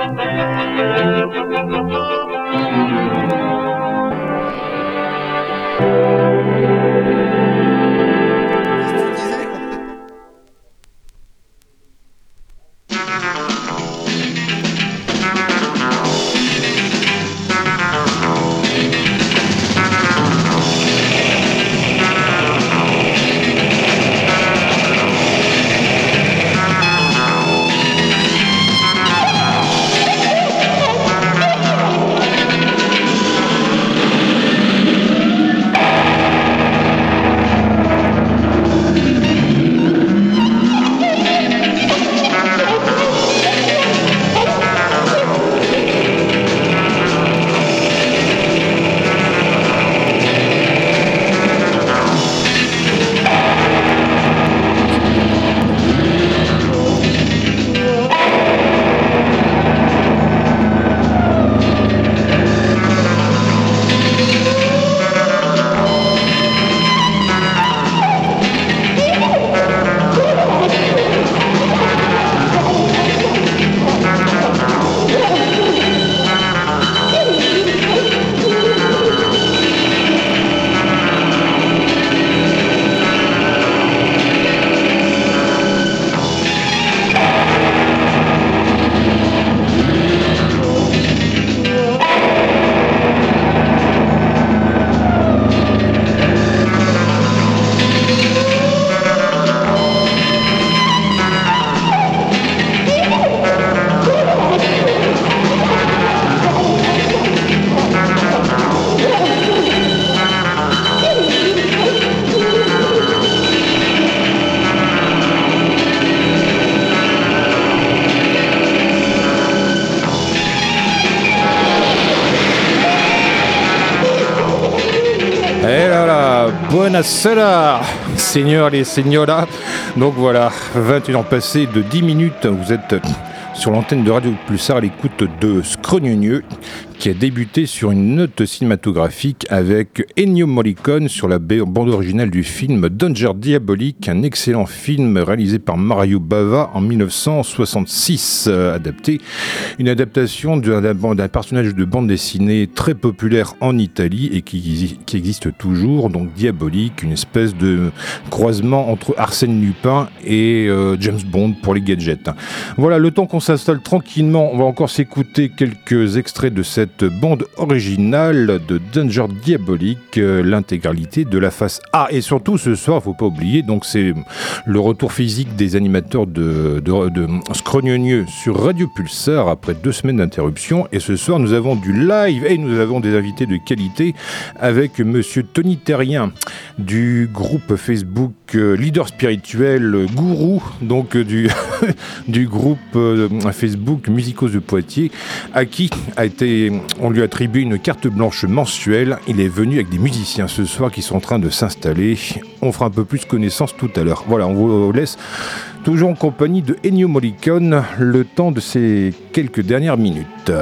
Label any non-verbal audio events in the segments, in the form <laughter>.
Thank you. Buonasera, seigneurs et señoras. Donc voilà, 21 ans passés de 10 minutes, vous êtes sur l'antenne de Radio Pulsar à l'écoute de Scrogneux qui a débuté sur une note cinématographique avec Ennio Morricone sur la bande originale du film Danger Diabolique, un excellent film réalisé par Mario Bava en 1966, euh, adapté, une adaptation d'un personnage de bande dessinée très populaire en Italie et qui, existe toujours, donc Diabolique, une espèce de croisement entre Arsène Lupin et euh, James Bond pour les gadgets. Voilà, le temps qu'on s'installe tranquillement, on va encore s'écouter quelques extraits de cette bande originale de Danger Diabolique, euh, l'intégralité de la face A. Et surtout ce soir, faut pas oublier, donc c'est le retour physique des animateurs de, de, de sur Radio Pulsar après deux semaines d'interruption. Et ce soir, nous avons du live et nous avons des invités de qualité avec monsieur Tony Terrien du groupe Facebook euh, Leader Spirituel Gourou, donc euh, du, <laughs> du groupe Facebook Musicos de Poitiers, à qui a été on lui attribue une carte blanche mensuelle. Il est venu avec des musiciens ce soir qui sont en train de s'installer. On fera un peu plus connaissance tout à l'heure. Voilà, on vous laisse toujours en compagnie de Ennio Morricone le temps de ces quelques dernières minutes.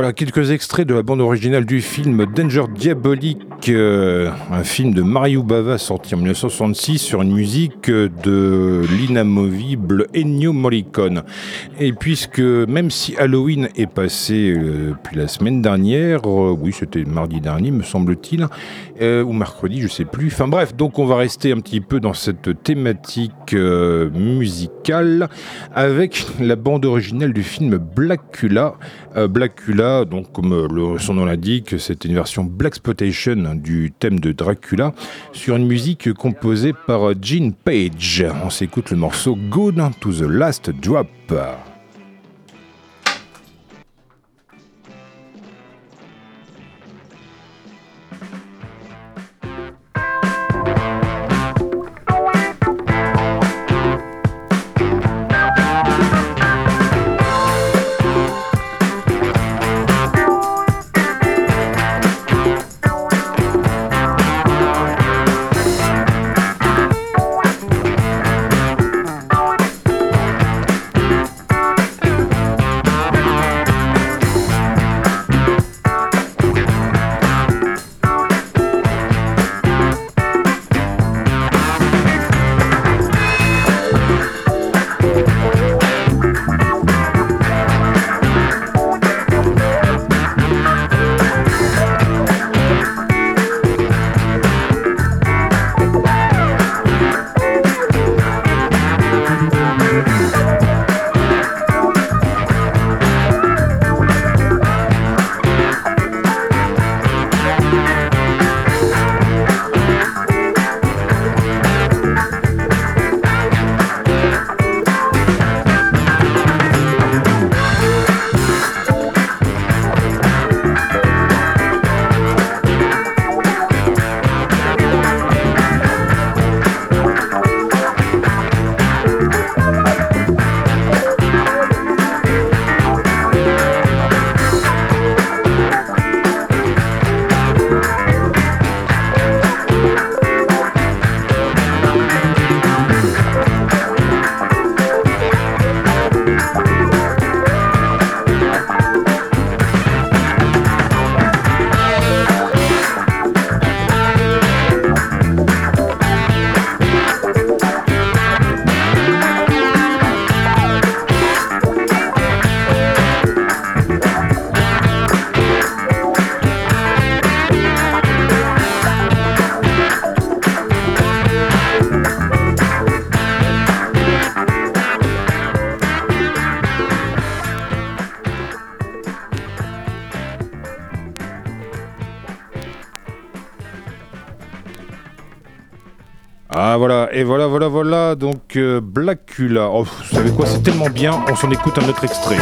Voilà, quelques extraits de la bande originale du film Danger Diabolique, euh, un film de Mario Bava sorti en 1966 sur une musique de l'inamovible Ennio Morricone. Et puisque même si Halloween est passé euh, depuis la semaine dernière, euh, oui c'était mardi dernier me semble-t-il, ou mercredi, je sais plus. Enfin bref, donc on va rester un petit peu dans cette thématique musicale avec la bande originale du film Blackula. Blackula donc comme euh, son nom l'indique, c'est une version Black du thème de Dracula sur une musique composée par Gene Page. On s'écoute le morceau Good to the Last Drop. Blackula. Oh, vous savez quoi, c'est tellement bien, on s'en écoute un autre extrait.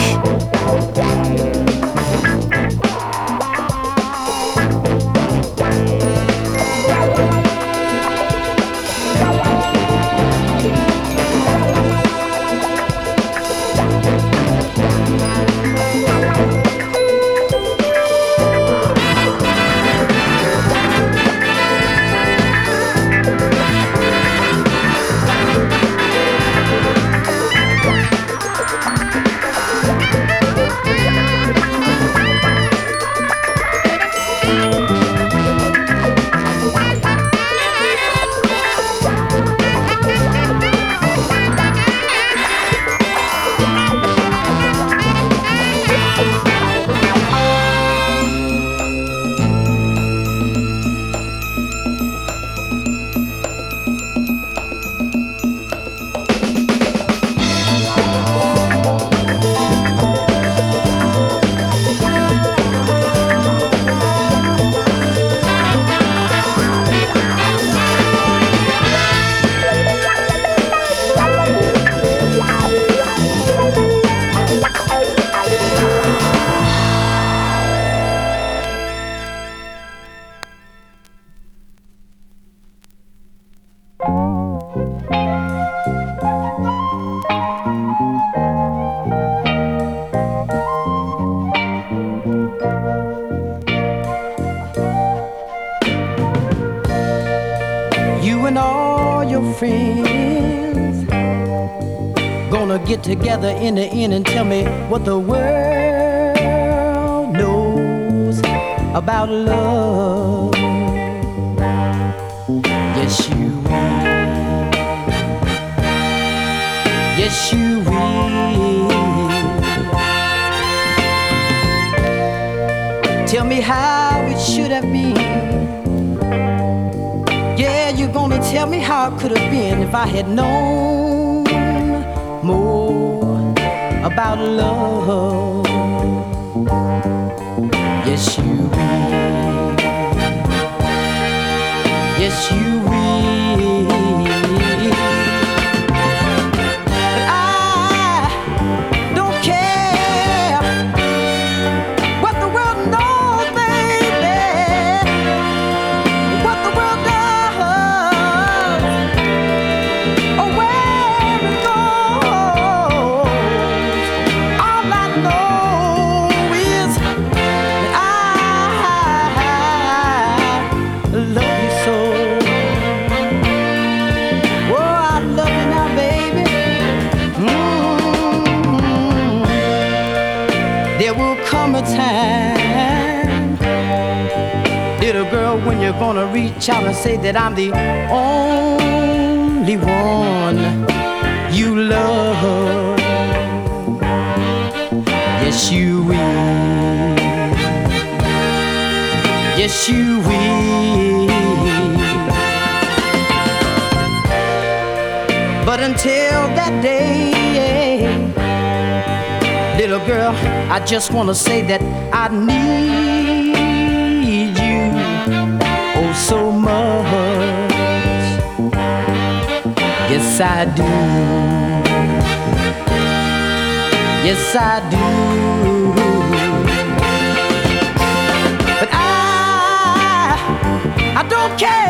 Together in the end and tell me what the world knows about love. Yes, you will. Yes, you will. Tell me how it should have been. Yeah, you're gonna tell me how it could have been if I had known about love. Yes, you reach out and say that I'm the only one you love. Yes, you will. Yes, you will. But until that day, little girl, I just wanna say that I need Yes, I do. Yes, I do. But I, I don't care.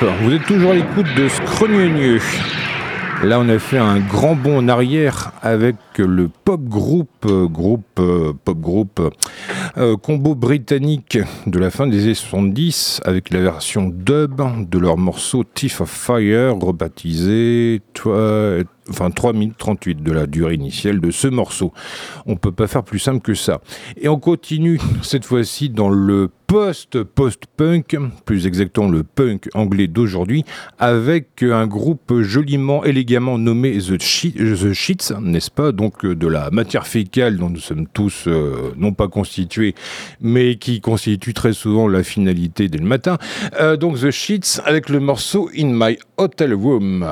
Vous êtes toujours à l'écoute de Scrogneux. Là, on a fait un grand bond en arrière avec le pop groupe, euh, groupe euh, pop groupe euh, combo britannique de la fin des années 70 avec la version dub de leur morceau Thief of Fire rebaptisé enfin 3 minutes 38 de la durée initiale de ce morceau. On peut pas faire plus simple que ça. Et on continue <laughs> cette fois-ci dans le post-post-punk, plus exactement le punk anglais d'aujourd'hui, avec un groupe joliment, élégamment nommé The, Shi- The Sheets, n'est-ce pas? Donc de la matière fécale dont nous sommes tous non pas constitués, mais qui constitue très souvent la finalité dès le matin. donc The Sheets avec le morceau In My Hotel Room.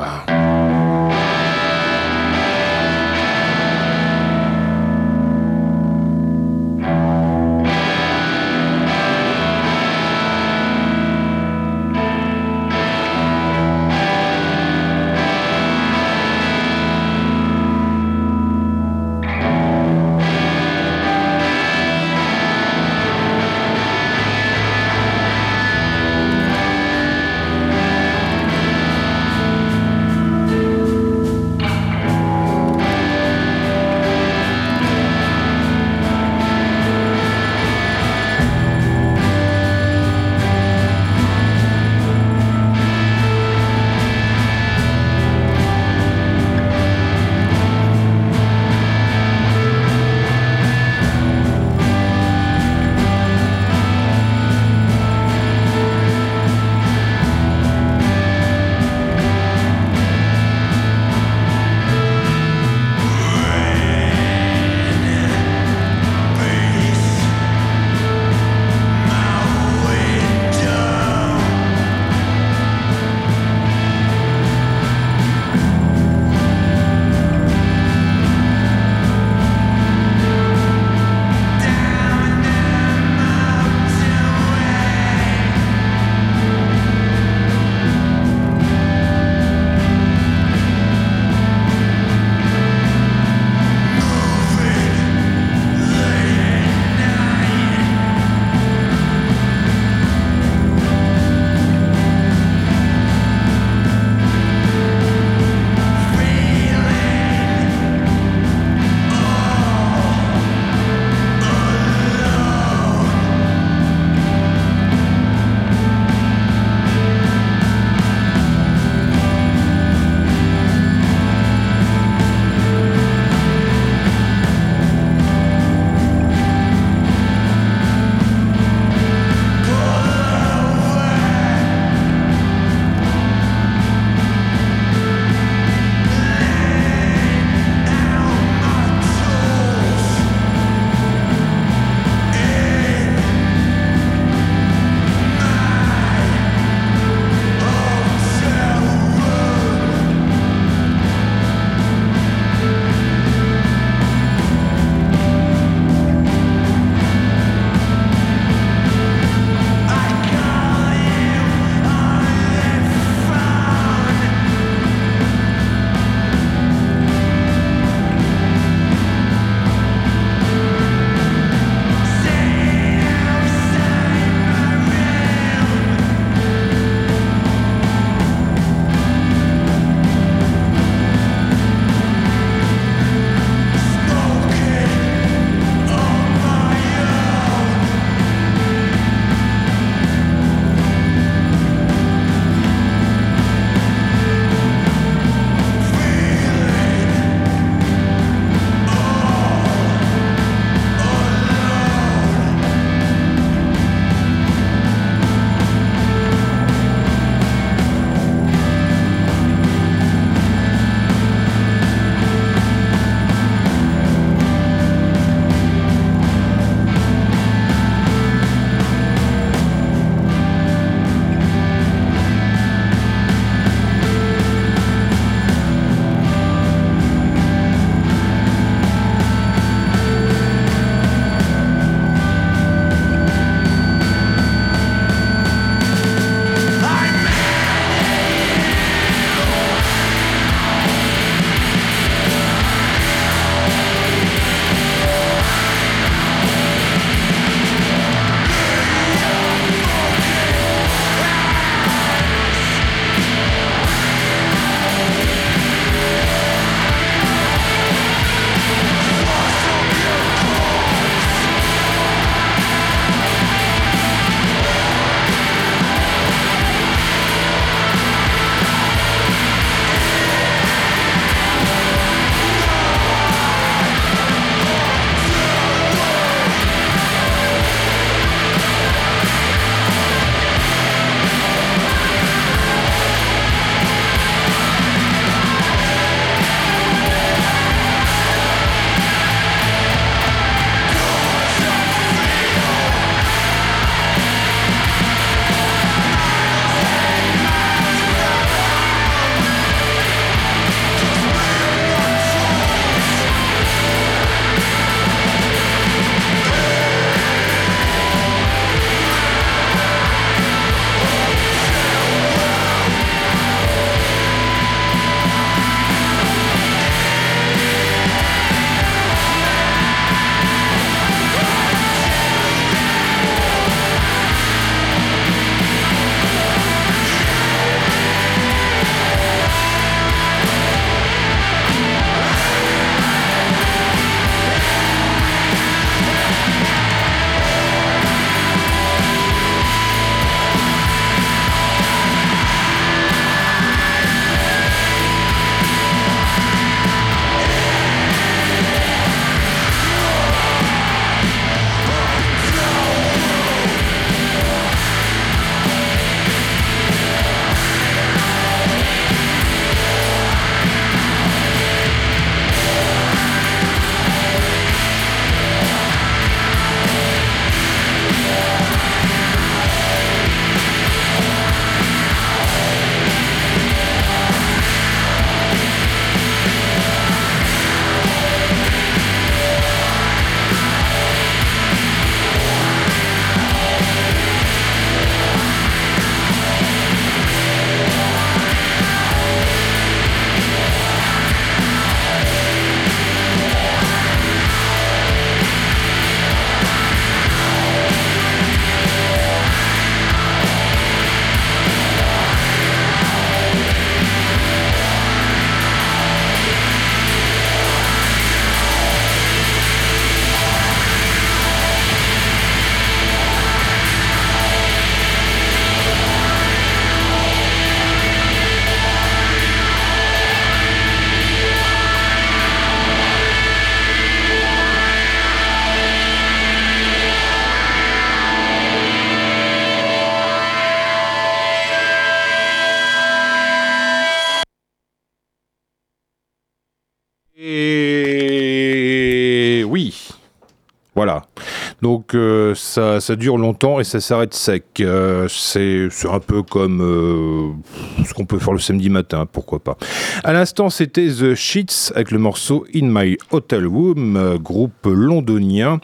Ça, ça dure longtemps et ça s'arrête sec. Euh, c'est un peu comme euh, ce qu'on peut faire le samedi matin, pourquoi pas. À l'instant, c'était The Sheets avec le morceau In My Hotel Room, euh, groupe londonien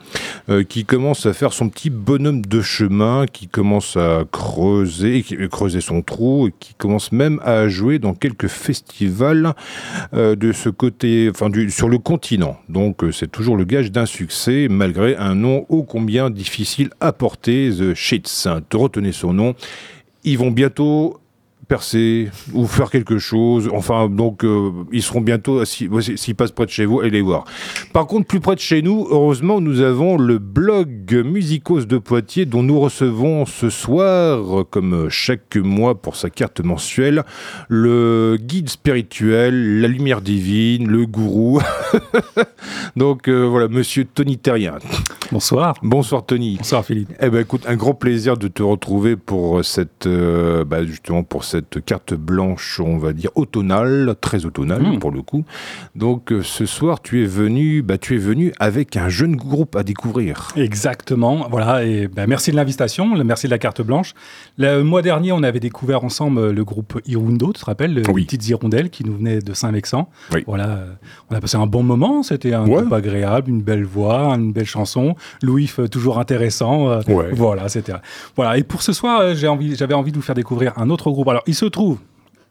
euh, qui commence à faire son petit bonhomme de chemin, qui commence à creuser, creuser son trou, et qui commence même à jouer dans quelques festivals euh, de ce côté, enfin sur le continent. Donc euh, c'est toujours le gage d'un succès, malgré un nom ô combien difficile porter, The Sheets. Te retenez son nom. Ils vont bientôt percer ou faire quelque chose. Enfin, donc, euh, ils seront bientôt, si- si- s'ils passent près de chez vous, allez voir. Par contre, plus près de chez nous, heureusement, nous avons le blog Musicos de Poitiers dont nous recevons ce soir, comme chaque mois pour sa carte mensuelle, le guide spirituel, la lumière divine, le gourou. <laughs> donc, euh, voilà, monsieur Tony Terrien. Bonsoir. Bonsoir, Tony. Bonsoir Philippe. Eh ben écoute, un grand plaisir de te retrouver pour cette, euh, bah, justement pour cette carte blanche, on va dire automnale, très automnale Mm. pour le coup. Donc euh, ce soir, tu es venu, bah, tu es venu avec un jeune groupe à découvrir. Exactement. Voilà. Et ben, merci de l'invitation. Merci de la carte blanche. Le mois dernier, on avait découvert ensemble euh, le groupe Hirundo, tu te rappelles, Oui. les petites hirondelles qui nous venaient de Saint-Vexan. Oui. Voilà. euh, On a passé un bon moment. C'était un Ouais. groupe agréable, une belle voix, une belle chanson. Louis toujours intéressant. Ouais. Voilà. C'était. Voilà. Et pour ce soir, j'ai envie, j'avais envie de vous faire découvrir un autre groupe. Alors, il se trouve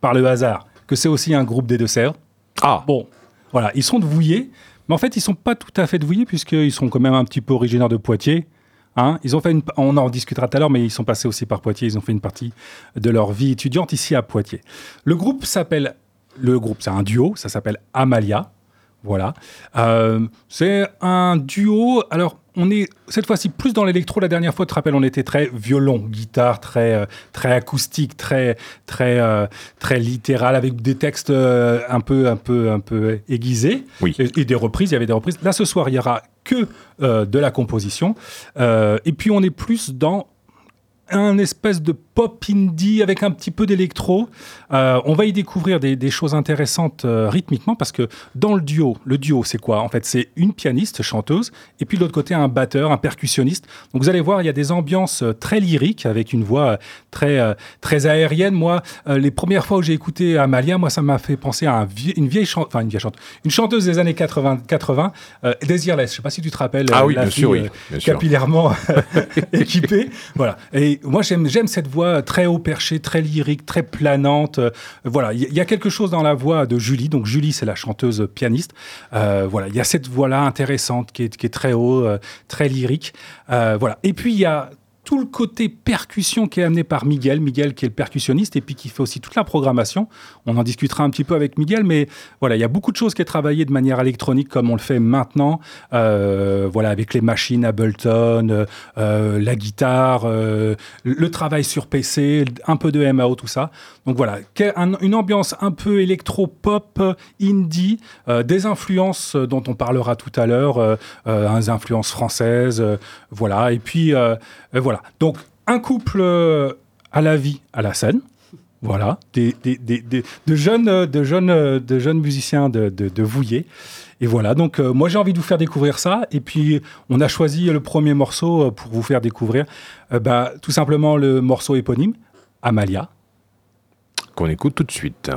par le hasard que c'est aussi un groupe des Deux-Sèvres. Ah, Bon, voilà, ils sont de Vouillé, mais en fait, ils sont pas tout à fait de Vouillé, puisqu'ils sont quand même un petit peu originaires de Poitiers. Hein ils ont fait une, on en discutera tout à l'heure, mais ils sont passés aussi par Poitiers. Ils ont fait une partie de leur vie étudiante ici à Poitiers. Le groupe s'appelle, le groupe, c'est un duo, ça s'appelle Amalia. Voilà. Euh, c'est un duo. Alors, on est cette fois-ci plus dans l'électro. La dernière fois, tu te rappelles, on était très violon, guitare, très, euh, très acoustique, très, très, euh, très littéral, avec des textes euh, un peu, un peu, un peu aiguisés. Oui. Et, et des reprises. Il y avait des reprises. Là, ce soir, il y aura que de la composition. Et puis, on est plus dans un espèce de pop indie avec un petit peu d'électro. Euh, on va y découvrir des, des choses intéressantes euh, rythmiquement parce que dans le duo, le duo c'est quoi? En fait, c'est une pianiste, chanteuse, et puis de l'autre côté un batteur, un percussionniste. Donc vous allez voir, il y a des ambiances euh, très lyriques avec une voix très très aérienne. Moi, les premières fois où j'ai écouté Amalia, moi ça m'a fait penser à un vie- une vieille chanteuse, enfin une vieille chanteuse, une chanteuse des années 80, 80 euh, Desireless. Je sais pas si tu te rappelles. Ah oui, la bien fille, sûr, oui, bien capillairement <laughs> équipée. Voilà. Et moi, j'aime, cette voix très haut perché, très lyrique, très planante. Euh, voilà. Il y, a quelque chose dans la voix de Julie. Donc, Julie, c'est la chanteuse pianiste. Euh, voilà. Il y a cette voix-là intéressante qui est, très haut, euh, très lyrique. Voilà. Et puis, il y a tout le côté percussion qui est amené par Miguel, Miguel qui est le percussionniste et puis qui fait aussi toute la programmation. On en discutera un petit peu avec Miguel, mais voilà, il y a beaucoup de choses qui est travaillé de manière électronique comme on le fait maintenant, euh, voilà, avec les machines Ableton, euh, euh, la guitare, euh, le travail sur PC, un peu de MAO, tout ça. Donc voilà, une ambiance un peu électro-pop, indie, euh, des influences euh, dont on parlera tout à l'heure, euh, euh, des influences françaises, euh, voilà. Et puis euh, euh, voilà. Donc un couple euh, à la vie, à la scène. Voilà, des, des- des- des- de, jeunes, euh, de, jeunes, euh, de jeunes musiciens de, de, Vouillé. Et voilà, donc euh, moi j'ai envie de vous faire découvrir ça. Et puis on a choisi le premier morceau euh, pour vous faire découvrir euh, bah, tout simplement le morceau éponyme, Amalia. qu'on écoute tout de suite.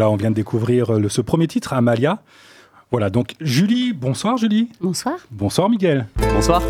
Voilà, on vient de découvrir euh, le- ce premier titre, Amalia. Voilà, donc Julie, bonsoir Julie. Bonsoir. Bonsoir Miguel. Bonsoir.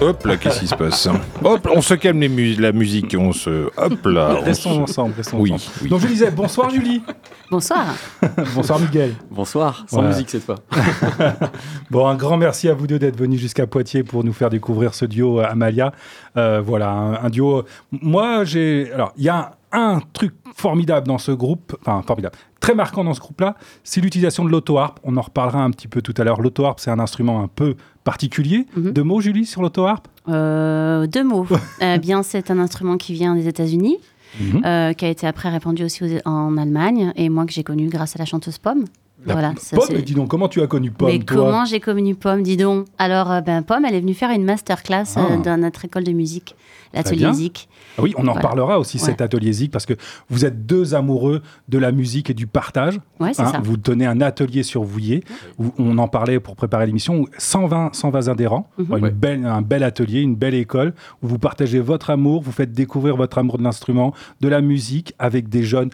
Hop là, qu'est-ce qui se passe <laughs> Hop, on se calme les la musique, on se... Hop là on Restons se- ensemble, restons Oui, ensemble. oui. Donc je disais bonsoir Julie. Bonsoir. <laughs> bonsoir Miguel. Bonsoir. Sans Voilà. musique cette fois. <laughs> Bon, un grand merci à vous deux d'être venus jusqu'à Poitiers pour nous faire découvrir ce duo euh, Amalia. Euh, voilà, un, un duo. Moi, j'ai. Alors, il y a un, un truc formidable dans ce groupe, enfin formidable, très marquant dans ce groupe-là, c'est l'utilisation de l'auto-harpe. On en reparlera un petit peu tout à l'heure. L'auto-harpe, c'est un instrument un peu particulier. Mhm. Deux mots, Julie, sur l'auto-harpe Euh, deux mots. <laughs> Euh, bien, c'est un instrument qui vient des États-Unis, Mhm. euh, qui a été après répandu aussi en Allemagne, et moi que j'ai connu grâce à la chanteuse Pomme. La voilà. ça, Pomme, mais dis donc, comment tu as connu Pomme, Mais toi comment j'ai connu Pomme, dis donc Alors, euh, ben, Pomme, elle est venue faire une masterclass euh, Ah. dans notre école de musique, l'atelier. Zik. Ah Oui, on en Voilà. reparlera aussi, Ouais. cet atelier Zik, parce que vous êtes deux amoureux de la musique et du partage. Ouais, Hein, ça. Vous tenez un atelier sur Vouillé, où on en parlait pour préparer l'émission, où 120, 120 adhérents, une Ouais. belle, un bel atelier, une belle école, où vous partagez votre amour, vous faites découvrir votre amour de l'instrument, de la musique, avec des jeunes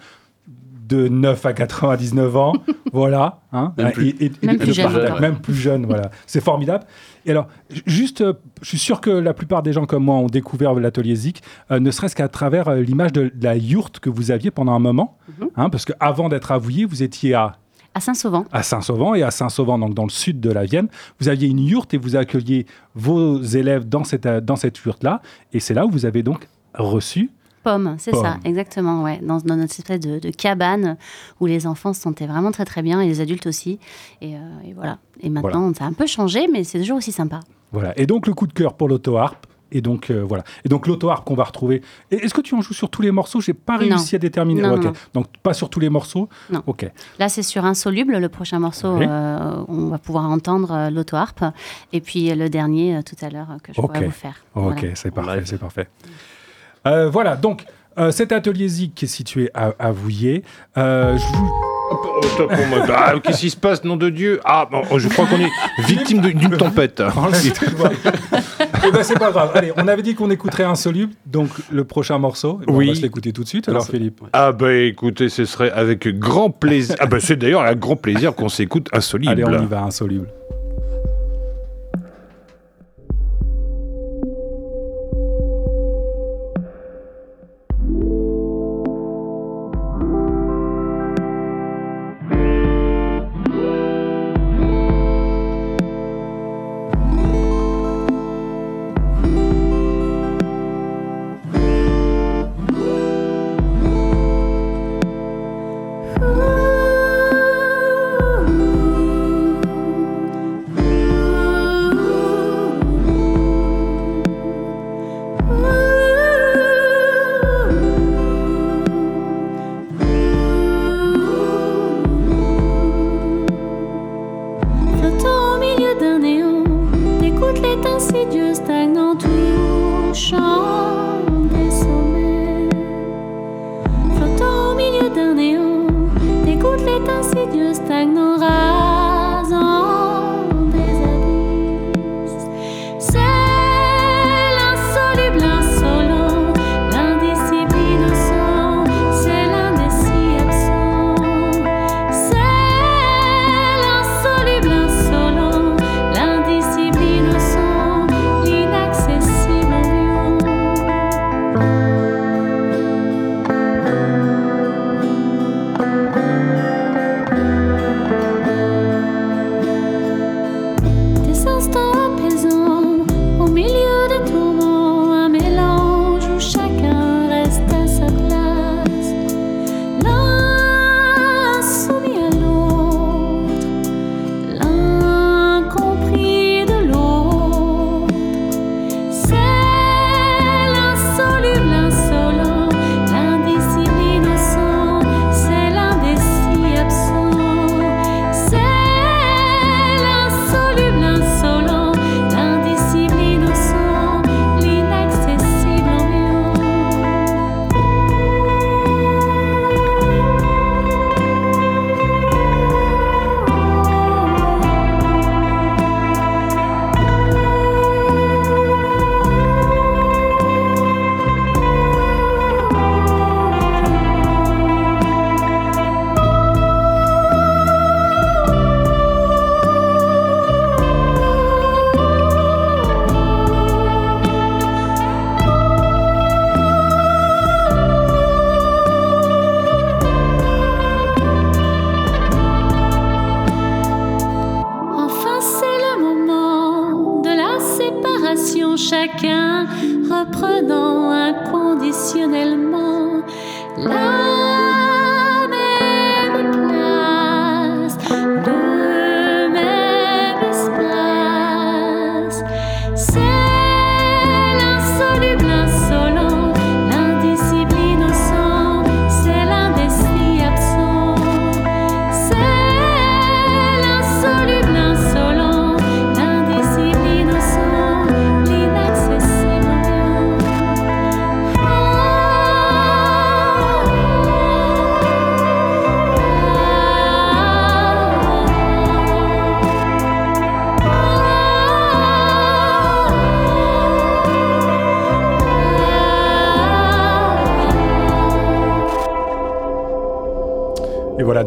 de 9 à 99 ans, <laughs> voilà. hein, Même plus. et- Même et plus jeune, partage. Même plus jeune, voilà. C'est formidable. Et alors, juste, euh, je suis sûr que la plupart des gens comme moi ont découvert l'atelier Zik, euh, ne serait-ce qu'à travers euh, l'image de, de la yourte que vous aviez pendant un moment, Mhm. hein, parce qu'avant d'être à Vouillé, vous étiez à À Saint-Sauvent. à Saint-Sauvent et à Saint-Sauvent, donc dans le sud de la Vienne, vous aviez une yourte et vous accueilliez vos élèves dans cette, dans cette yourte-là. Et c'est là où vous avez donc reçu. Pomme, c'est Pomme. ça, exactement, ouais. Dans, dans notre espèce de, de cabane où les enfants se sentaient vraiment très très bien et les adultes aussi. Et, euh, et voilà. Et maintenant, ça a un peu changé, mais c'est toujours aussi sympa. Voilà. Et donc le coup de cœur pour l'auto-harpe. Et donc euh, voilà. Et donc l'auto-harpe qu'on va retrouver. Et Est-ce que tu en joues sur tous les morceaux? J'ai pas Non. réussi à déterminer. Non. Donc pas sur tous les morceaux? Non. Ok. Là, c'est sur Insoluble, le prochain morceau, Oui. euh, on va pouvoir entendre euh, l'auto-harpe. Et puis le dernier euh, tout à l'heure que je Ok. pourrais vous faire. Ok, Voilà. c'est parfait, c'est parfait. Euh, voilà, donc euh, cet atelier Zik qui est situé à, à Vouillé, euh, je vous... On me- Ah, qu'est-ce qui se passe, nom de Dieu? Ah, bon, je crois qu'on est <laughs> victime de- d'une tempête. <laughs> Eh ben c'est pas grave. Allez, on avait dit qu'on écouterait Insoluble, donc le prochain morceau. Eh ben, Oui. On va se l'écouter tout de suite. Alors Philippe. Ah bah écoutez, ce serait avec grand plaisir. Ah bah c'est d'ailleurs avec grand plaisir qu'on s'écoute Insoluble. Allez, on y va, Insoluble.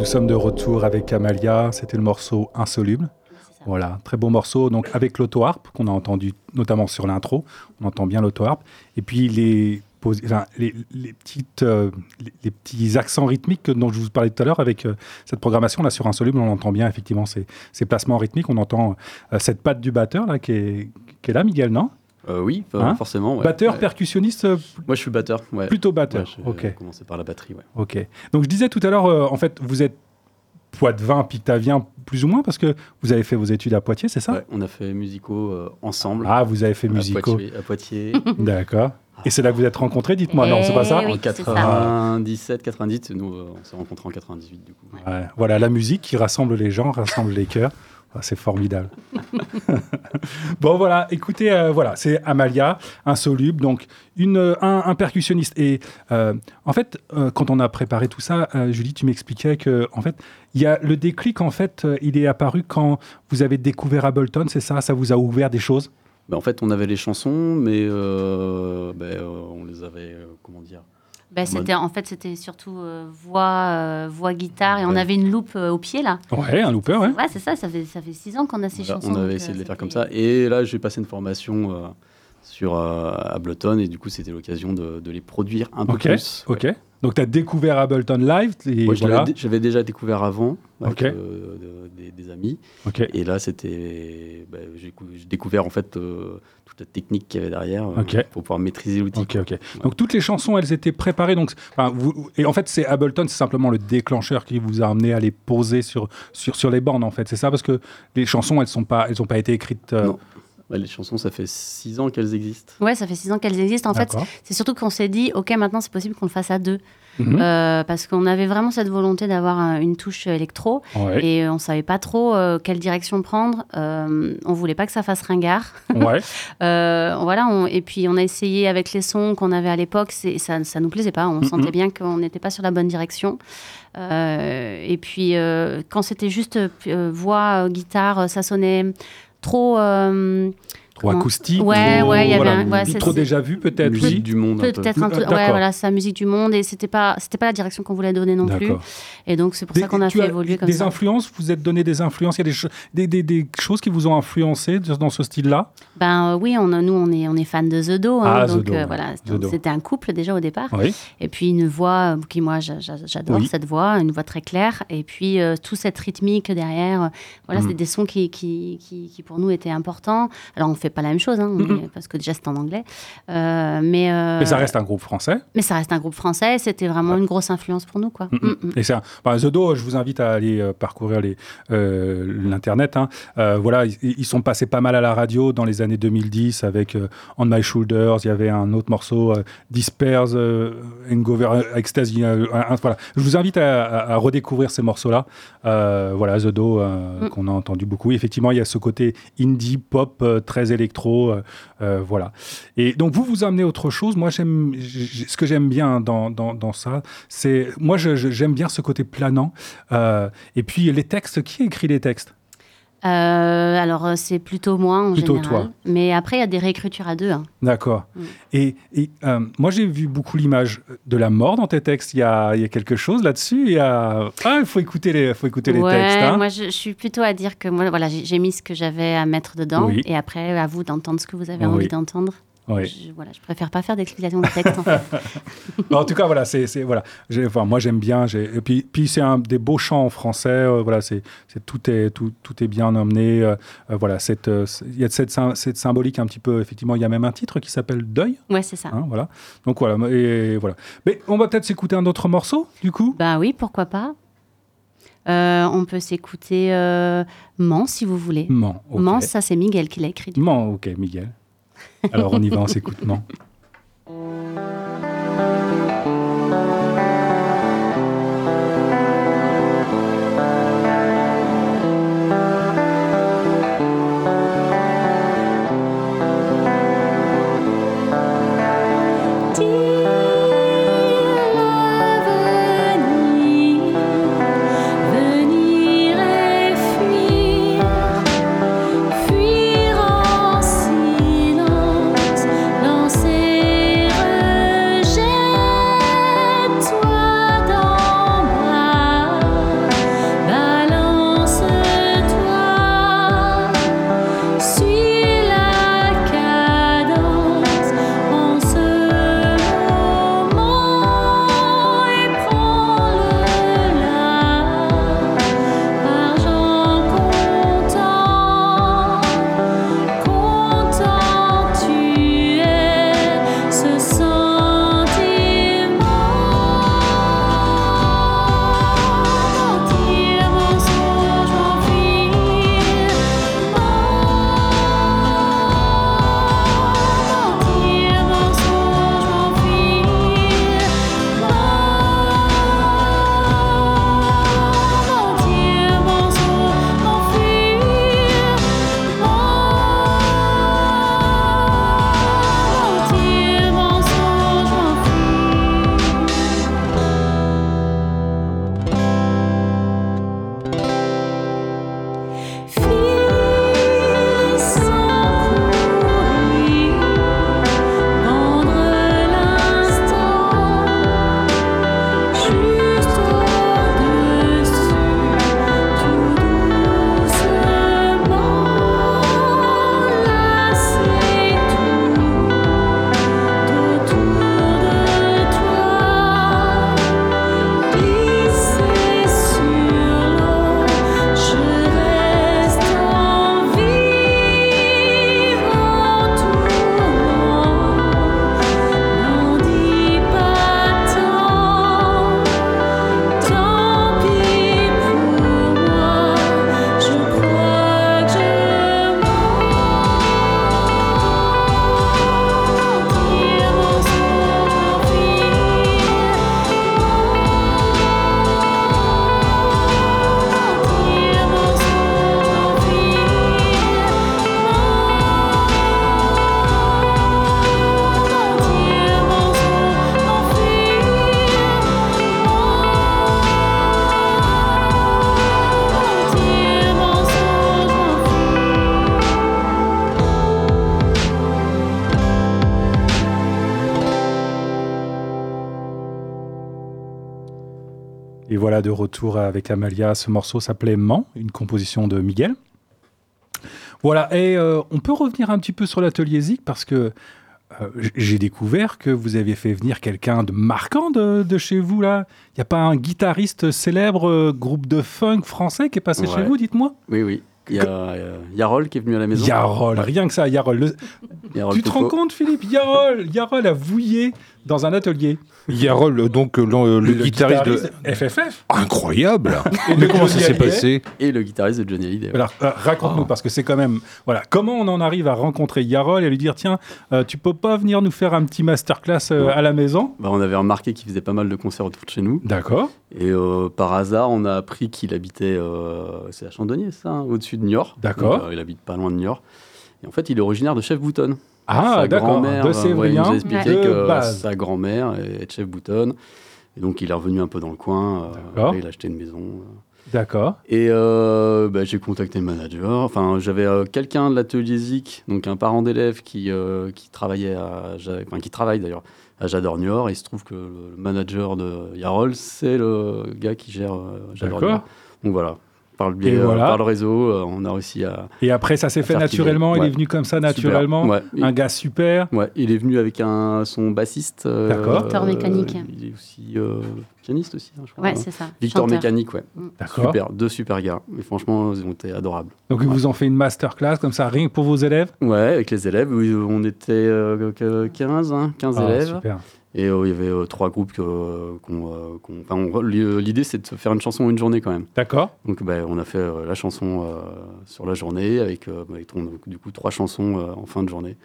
Nous sommes de retour avec Amalia. C'était le morceau Insoluble. Voilà, très beau morceau. Donc avec l'auto-harpe qu'on a entendu notamment sur l'intro, on entend bien l'auto-harpe. Et puis les, les, les, petites, euh, les, petits accents rythmiques dont je vous parlais tout à l'heure avec euh, cette programmation là sur Insoluble, on entend bien effectivement ces, ces placements rythmiques. On entend euh, cette patte du batteur là qui est, qui est là, Miguel, non? Euh, oui, hein forcément. Batteur, percussionniste euh, Moi, je suis batteur. Plutôt batteur. Ouais, ok. commencé par la batterie. Ok. Donc, je disais tout à l'heure, euh, en fait, vous êtes Poitvin, Pictavien, plus ou moins, parce que vous avez fait vos études à Poitiers, c'est ça? On a fait musicaux ensemble. Ah, vous avez fait musicaux. À Poitiers. <laughs> D'accord. Et c'est là que vous êtes rencontrés, dites-moi, non, c'est pas ça En 97, 90, nous, on s'est rencontrés en 98, du coup. voilà, la musique qui rassemble les gens, rassemble les cœurs. C'est formidable. <laughs> bon, voilà, écoutez, euh, voilà, c'est Amalia, insoluble, donc une, un, percussionniste. Et euh, en fait, euh, quand on a préparé tout ça, Julie, tu m'expliquais que, en fait, il y a le déclic, en fait, il est apparu quand vous avez découvert Ableton, c'est ça? Ça vous a ouvert des choses? Ben, En fait, on avait les chansons, mais ben, on les avait, comment dire ben, c'était en fait c'était surtout euh, voix euh, voix guitare et on avait une loupe euh, au pied là. Ouais, un looper, ouais. Ouais, c'est ça, ça fait ça fait six ans qu'on a ces chansons. On avait essayé de les faire comme ça et là j'ai passé une formation sur Ableton et du coup c'était l'occasion de, de, les produire un peu plus. OK. Donc tu as découvert Ableton Live et voilà. J'avais déjà découvert avant avec des, amis. Et là c'était ben, j'ai découvert en fait toute la technique qu'il y avait derrière euh, pour pouvoir maîtriser l'outil. Donc toutes les chansons, elles étaient préparées. Donc, vous, et en fait, c'est Ableton, c'est simplement le déclencheur qui vous a amené à les poser sur, sur, sur les bandes, en fait. C'est ça? Parce que les chansons, elles n'ont pas, elles pas été écrites. Euh, les chansons, ça fait six ans qu'elles existent. Ouais, ça fait six ans qu'elles existent. En fait, c'est surtout qu'on s'est dit, OK, maintenant c'est possible qu'on le fasse à deux. Mhm. Euh, parce qu'on avait vraiment cette volonté d'avoir une touche électro et on savait pas trop euh, quelle direction prendre. Euh, on voulait pas que ça fasse ringard. <laughs> Ouais. voilà, et puis on a essayé avec les sons qu'on avait à l'époque, ça, ça nous plaisait pas. On mhm. sentait bien qu'on n'était pas sur la bonne direction. et puis quand c'était juste voix, guitare, ça sonnait trop ou acoustique ouais ouais il y avait un, ouais, trop déjà vu peut-être musique du monde peut-être un, peu. ouais voilà sa musique du monde et c'était pas c'était pas la direction qu'on voulait donner non plus. Et donc c'est pour ça qu'on a fait évoluer comme des ça. des influences vous êtes donné des influences il y a des, des, des, choses qui vous ont influencé dans ce style là ben euh, oui on nous on est on est fan de The Do hein, ah, donc euh, voilà c'était un couple déjà au départ. Oui. et puis une voix euh, qui moi j'adore cette voix une voix très claire. Et puis tout cette rythmique derrière voilà mm. c'est des sons qui, qui, qui, qui pour nous étaient importants. Alors on fait pas la même chose, hein, parce que déjà c'est en anglais. Euh, mais, euh, mais ça reste un groupe français. Mais ça reste un groupe français. C'était vraiment une grosse influence pour nous, quoi. Mm. Et ça, bah, The Do, je vous invite à aller euh, parcourir l'internet. Hein. voilà, ils, sont passés pas mal à la radio dans les années 2010 avec On My Shoulders. Il y avait un autre morceau, Disperse, Hangover, Ecstasy. voilà, je vous invite à, redécouvrir ces morceaux-là. voilà, The Do mm. qu'on a entendu beaucoup. effectivement, il y a ce côté indie pop très électro, euh, euh, voilà. Et donc vous vous amenez autre chose. Moi j'aime, ce que j'aime bien dans, dans, ça, c'est moi j'aime bien ce côté planant. Euh, et puis les textes, qui écrit les textes? Euh, alors, euh, c'est plutôt moi en plutôt général. Toi. Mais après, il y a des réécritures à deux. Hein. D'accord. Mm. Et, euh, moi, j'ai vu beaucoup l'image de la mort dans tes textes. Il y a, y a quelque chose là-dessus. Il Ah, il faut écouter les, faut écouter les textes. Hein. Moi, je, suis plutôt à dire que moi, voilà, j'ai mis ce que j'avais à mettre dedans. Et après, à vous d'entendre ce que vous avez envie d'entendre. Je, voilà, je préfère pas faire d'explication de texte. en, <laughs> tout cas, voilà, c'est voilà. Enfin, moi, j'aime bien. Et puis, puis c'est un des beaux chants en français. Euh, voilà, c'est tout est tout, tout, est bien emmené. Euh, euh, voilà, cette il y a cette, cette symbolique un petit peu. Effectivement, il y a même un titre qui s'appelle Deuil. Ouais, c'est ça. Hein, voilà. Donc voilà et voilà. Mais on va peut-être s'écouter un autre morceau, du coup? Bah oui, pourquoi pas. on peut s'écouter Mans si vous voulez. Mans. Mans, ça c'est Miguel qui l'a écrit. Mans, ok, Miguel. Alors on y va en s'écoutant. de retour avec Amalia. Ce morceau s'appelait Man, une composition de Miguel. Voilà, et euh, on peut revenir un petit peu sur l'atelier Zik parce que euh, j'ai découvert que vous aviez fait venir quelqu'un de marquant de, chez vous là. Il n'y a pas un guitariste célèbre, euh, groupe de funk français qui est passé chez vous, dites-moi? Oui, oui. Il y a Yarol qui est venu à la maison. Yarol, rien que ça, Yarol. tu te rends compte, Philippe? Yarol, Yarol a vouillé dans un atelier. Yarol, donc le, le, guitariste, de FFF. Incroyable. <laughs> Mais comment ça s'est passé Et le guitariste de Johnny Hallyday. Alors euh, raconte-nous parce que c'est quand même voilà comment on en arrive à rencontrer Yarol et lui dire tiens euh, tu peux pas venir nous faire un petit masterclass euh, à la maison? Bah, On avait remarqué qu'il faisait pas mal de concerts autour de chez nous. D'accord. Et par hasard on a appris qu'il habitait c'est à Chandonnier ça hein, au-dessus de Niort. D'accord. il habite pas loin de Niort. Et en fait il est originaire de Chef Bouton. Ah, d'accord, de Sévrien. il nous a expliqué que sa grand-mère est chef Bouton. Et donc, il est revenu un peu dans le coin. Euh, il a acheté une maison. Euh. D'accord. Et euh, bah, j'ai contacté le manager. Enfin, j'avais quelqu'un de l'atelier ZIC, donc un parent d'élève qui, qui travaillait à, enfin, qui travaille d'ailleurs à Jador Niort. Et il se trouve que le manager de Yarol, c'est le gars qui gère Jador Niort. Donc voilà, par le, par le réseau. on a réussi à. Et après, ça s'est fait naturellement. Il est venu comme ça naturellement. Un gars super. Ouais, il est venu avec un, son bassiste. D'accord. Victor Mécanique. il est aussi pianiste aussi, hein, je crois. Ouais, c'est ça. Victor Mécanique, ouais. Mm. D'accord. Super, deux super gars. Mais franchement, ils ont été adorables. Donc, ils vous ont fait une masterclass comme ça, rien que pour vos élèves? Ouais, avec les élèves. On était 15, hein, 15 ah, élèves. Super. Et euh, il y avait euh, trois groupes qu'on. Euh, l'idée, c'est de faire une chanson en une journée quand même. D'accord. Donc, ben, on a fait la chanson sur la journée avec, du coup trois chansons en fin de journée.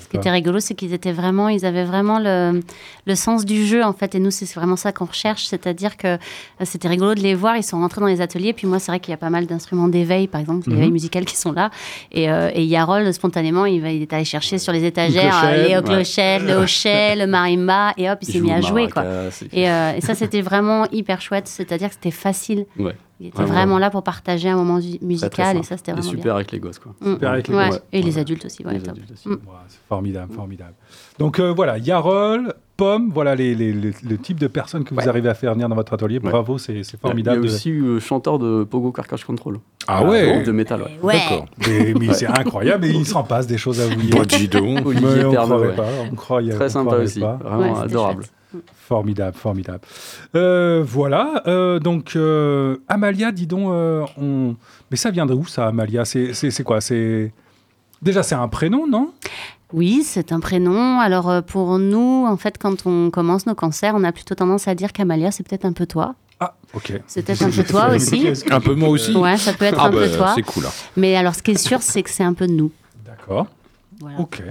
Ce qui était rigolo, c'est qu'ils étaient vraiment, ils avaient vraiment le, le, sens du jeu en fait. Et nous, c'est vraiment ça qu'on recherche, c'est-à-dire que c'était rigolo de les voir. Ils sont rentrés dans les ateliers. Puis moi, c'est vrai qu'il y a pas mal d'instruments d'éveil, par exemple, l'éveil mhm. musical qui sont là. Et, et Yarol, spontanément, il, va, il est allé chercher sur les étagères les clochettes, le hochet, le marimba et hop, il s'est mis à jouer. Quoi. Et, euh, et, ça, c'était vraiment hyper chouette, c'est-à-dire que c'était facile. Il était vraiment, là pour partager un moment musical et ça, c'était vraiment super avec les gosses. Quoi. Mm. Super avec les gosses. Et les adultes aussi. Les adultes aussi. Mm. c'est formidable, formidable. Donc euh, voilà, Yarol, Pomme, voilà les, les, le type de personnes que vous arrivez à faire venir dans votre atelier. Bravo, c'est formidable. Il y a aussi le chanteur de Pogo Carcass Control. Ah ouais De métal, ouais. D'accord. Mais, c'est incroyable, et il s'en passe des choses à vous <laughs> dire. dis donc. Olivier on croyait pas, on croyait, Très sympa aussi, vraiment adorable. Formidable, formidable. Euh, voilà, euh, donc euh, Amalia, dis donc, on... mais ça vient de où ça, Amalia? C'est quoi? C'est Déjà, c'est un prénom, non? Oui, c'est un prénom. Alors pour nous, en fait, quand on commence nos concerts, on a plutôt tendance à dire qu'Amalia, c'est peut-être un peu toi. Ah, ok. C'est peut-être un peu toi <laughs> aussi. Un peu moi aussi Ouais, ça peut être ah un peu bah, toi. C'est cool. Hein. Mais alors, ce qui est sûr, c'est que c'est un peu de nous. D'accord. Voilà. Ok.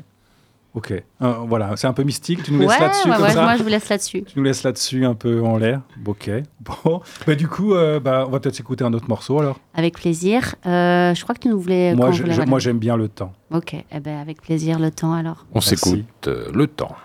Ok, euh, voilà, c'est un peu mystique. Tu nous laisses là-dessus ouais, ouais, Moi, je vous laisse là-dessus. Tu nous laisses là-dessus un peu en l'air. Ok. Bon, bah, du coup, euh, bah, on va peut-être écouter un autre morceau alors. Avec plaisir. Euh, je crois que tu nous voulais. Moi, moi, j'aime bien le temps. Ok, eh ben, avec plaisir le temps alors. On s'écoute le temps.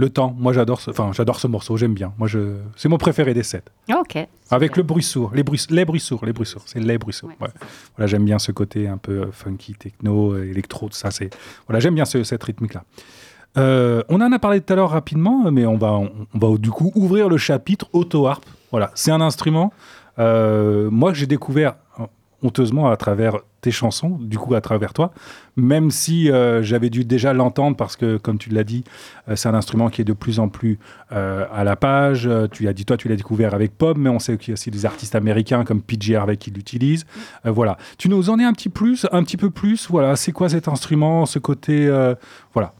Le temps. Moi, j'adore ce, enfin, j'adore ce morceau. J'aime bien. Moi, je, c'est mon préféré des sept. Ok. Avec le bruit sourd, les bruits, les bruits sourds, les bruits sourds. C'est les bruits sourds. Voilà, j'aime bien ce côté un peu euh, funky, techno, euh, électro, tout ça. C'est, voilà, j'aime bien cette rythmique-là. Euh, on en a parlé tout à l'heure rapidement, mais on va, on, va du coup ouvrir le chapitre auto-harp. Voilà, c'est un instrument. moi, j'ai découvert honteusement à travers tes chansons, du coup à travers toi, même si euh, j'avais dû déjà l'entendre parce que, comme tu l'as dit, euh, c'est un instrument qui est de plus en plus euh, à la page. tu as dit, toi, tu l'as découvert avec Pop, mais on sait qu'il y a aussi des artistes américains comme PJ Harvey qui l'utilisent. voilà. Tu nous en es un petit plus, un petit peu plus? Voilà, c'est quoi cet instrument, ce côté, voilà.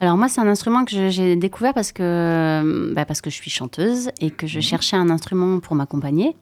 Alors moi, c'est un instrument que j'ai découvert parce que, bah, parce que je suis chanteuse et que je mhm. cherchais un instrument pour m'accompagner.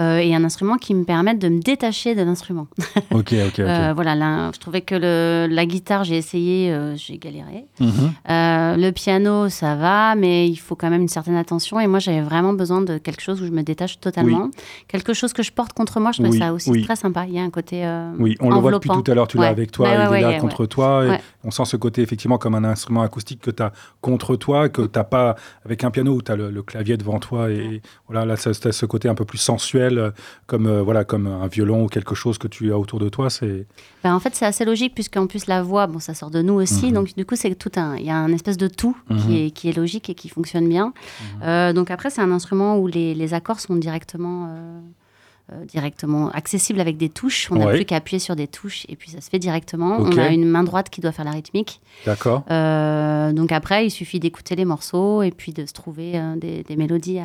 Euh, et un instrument qui me permette de me détacher de l'instrument. ok, ok. <laughs> Euh, voilà, là, je trouvais que le, la guitare, j'ai essayé, euh, j'ai galéré. Mhm. le piano, ça va, mais il faut quand même une certaine attention. Et moi, j'avais vraiment besoin de quelque chose où je me détache totalement. Quelque chose que je porte contre moi, je trouve ça aussi très sympa. Il y a un côté. oui, on le voit depuis tout à l'heure, tu l'as avec toi, il est là contre toi. Et on sent ce côté effectivement comme un instrument acoustique que tu as contre toi, que tu n'as pas avec un piano où tu as le, clavier devant toi. Et voilà, là, c'est ce côté un peu plus sensuel, euh, comme, euh, voilà, comme un violon ou quelque chose que tu as autour de toi. C'est... Ben, en fait, c'est assez logique, puisqu'en plus, la voix, bon, ça sort de nous aussi. Mhm. Donc, du coup, c'est tout un. Il y a un espèce de tout qui, mhm. est, qui, est, logique et qui fonctionne bien. Mhm. Euh, donc, après, c'est un instrument où les, les accords sont directement. Euh, directement accessible avec des touches. On n'a plus qu'à appuyer sur des touches et puis ça se fait directement. On a une main droite qui doit faire la rythmique. D'accord. Euh, donc après, il suffit d'écouter les morceaux et puis de se trouver euh, des, mélodies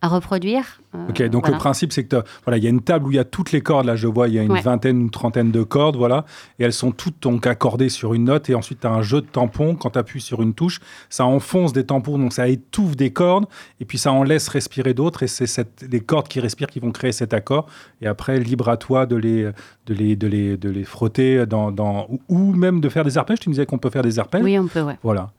à, reproduire. ok, donc le principe, c'est que voilà, il y a une table où il y a toutes les cordes. Là, je vois, il y a une vingtaine ou trentaine de cordes, voilà, et elles sont toutes donc accordées sur une note. Et ensuite, tu as un jeu de tampons. Quand tu appuies sur une touche, ça enfonce des tampons, donc ça étouffe des cordes, et puis ça en laisse respirer d'autres. Et c'est les cordes qui respirent qui vont créer cet accord. Et après, libre à toi de les, de les, de les, de les frotter dans, dans, ou même de faire des arpèges. Tu me disais qu'on peut faire des arpèges. Oui, on peut, ouais. Voilà.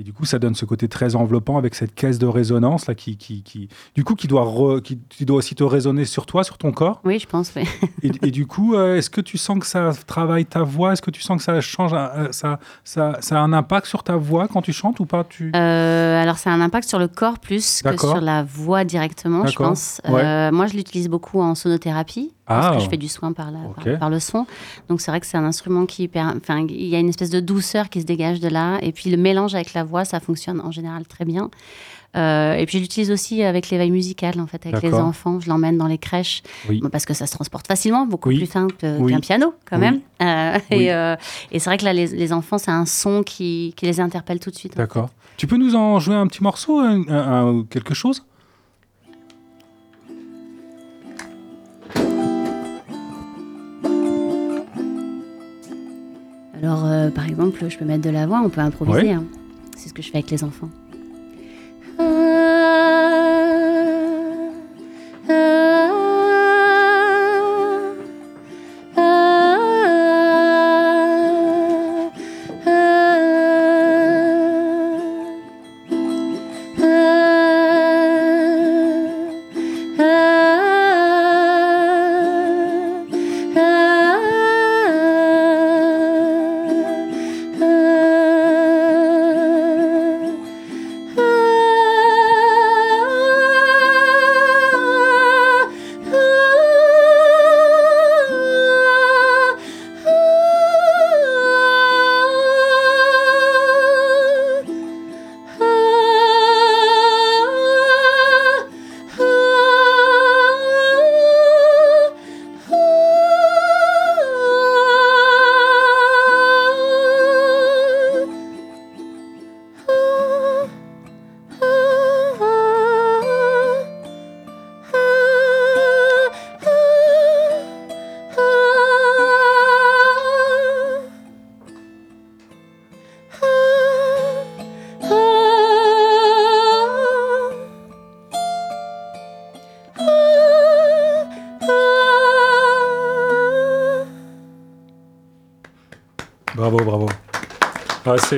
Et du coup, ça donne ce côté très enveloppant avec cette caisse de résonance là, qui, qui, qui du coup, qui doit, qui, doit aussi te résonner sur toi, sur ton corps. Oui, je pense. Oui. <laughs> et, du coup, euh, est-ce que tu sens que ça travaille ta voix? Est-ce que tu sens que ça change, euh, ça, ça, ça, a un impact sur ta voix quand tu chantes ou pas? Tu... Euh, alors, ça a un impact sur le corps plus que sur la voix directement, je pense. moi, je l'utilise beaucoup en sonothérapie parce que ah. je fais du soin par, la, par, le son. Donc c'est vrai que c'est un instrument qui, enfin, il y a une espèce de douceur qui se dégage de là, et puis le mélange avec la voix, ça fonctionne en général très bien. Euh, et puis je l'utilise aussi avec l'éveil musical, en fait, avec les enfants. Je l'emmène dans les crèches parce que ça se transporte facilement, beaucoup plus simple qu'un piano quand même. Euh, euh, et, c'est vrai que là, les, enfants, c'est un son qui, qui, les interpelle tout de suite. D'accord. Tu peux nous en jouer un petit morceau, quelque chose? Alors, euh, par exemple, je peux mettre de la voix, on peut improviser. Hein. C'est ce que je fais avec les enfants.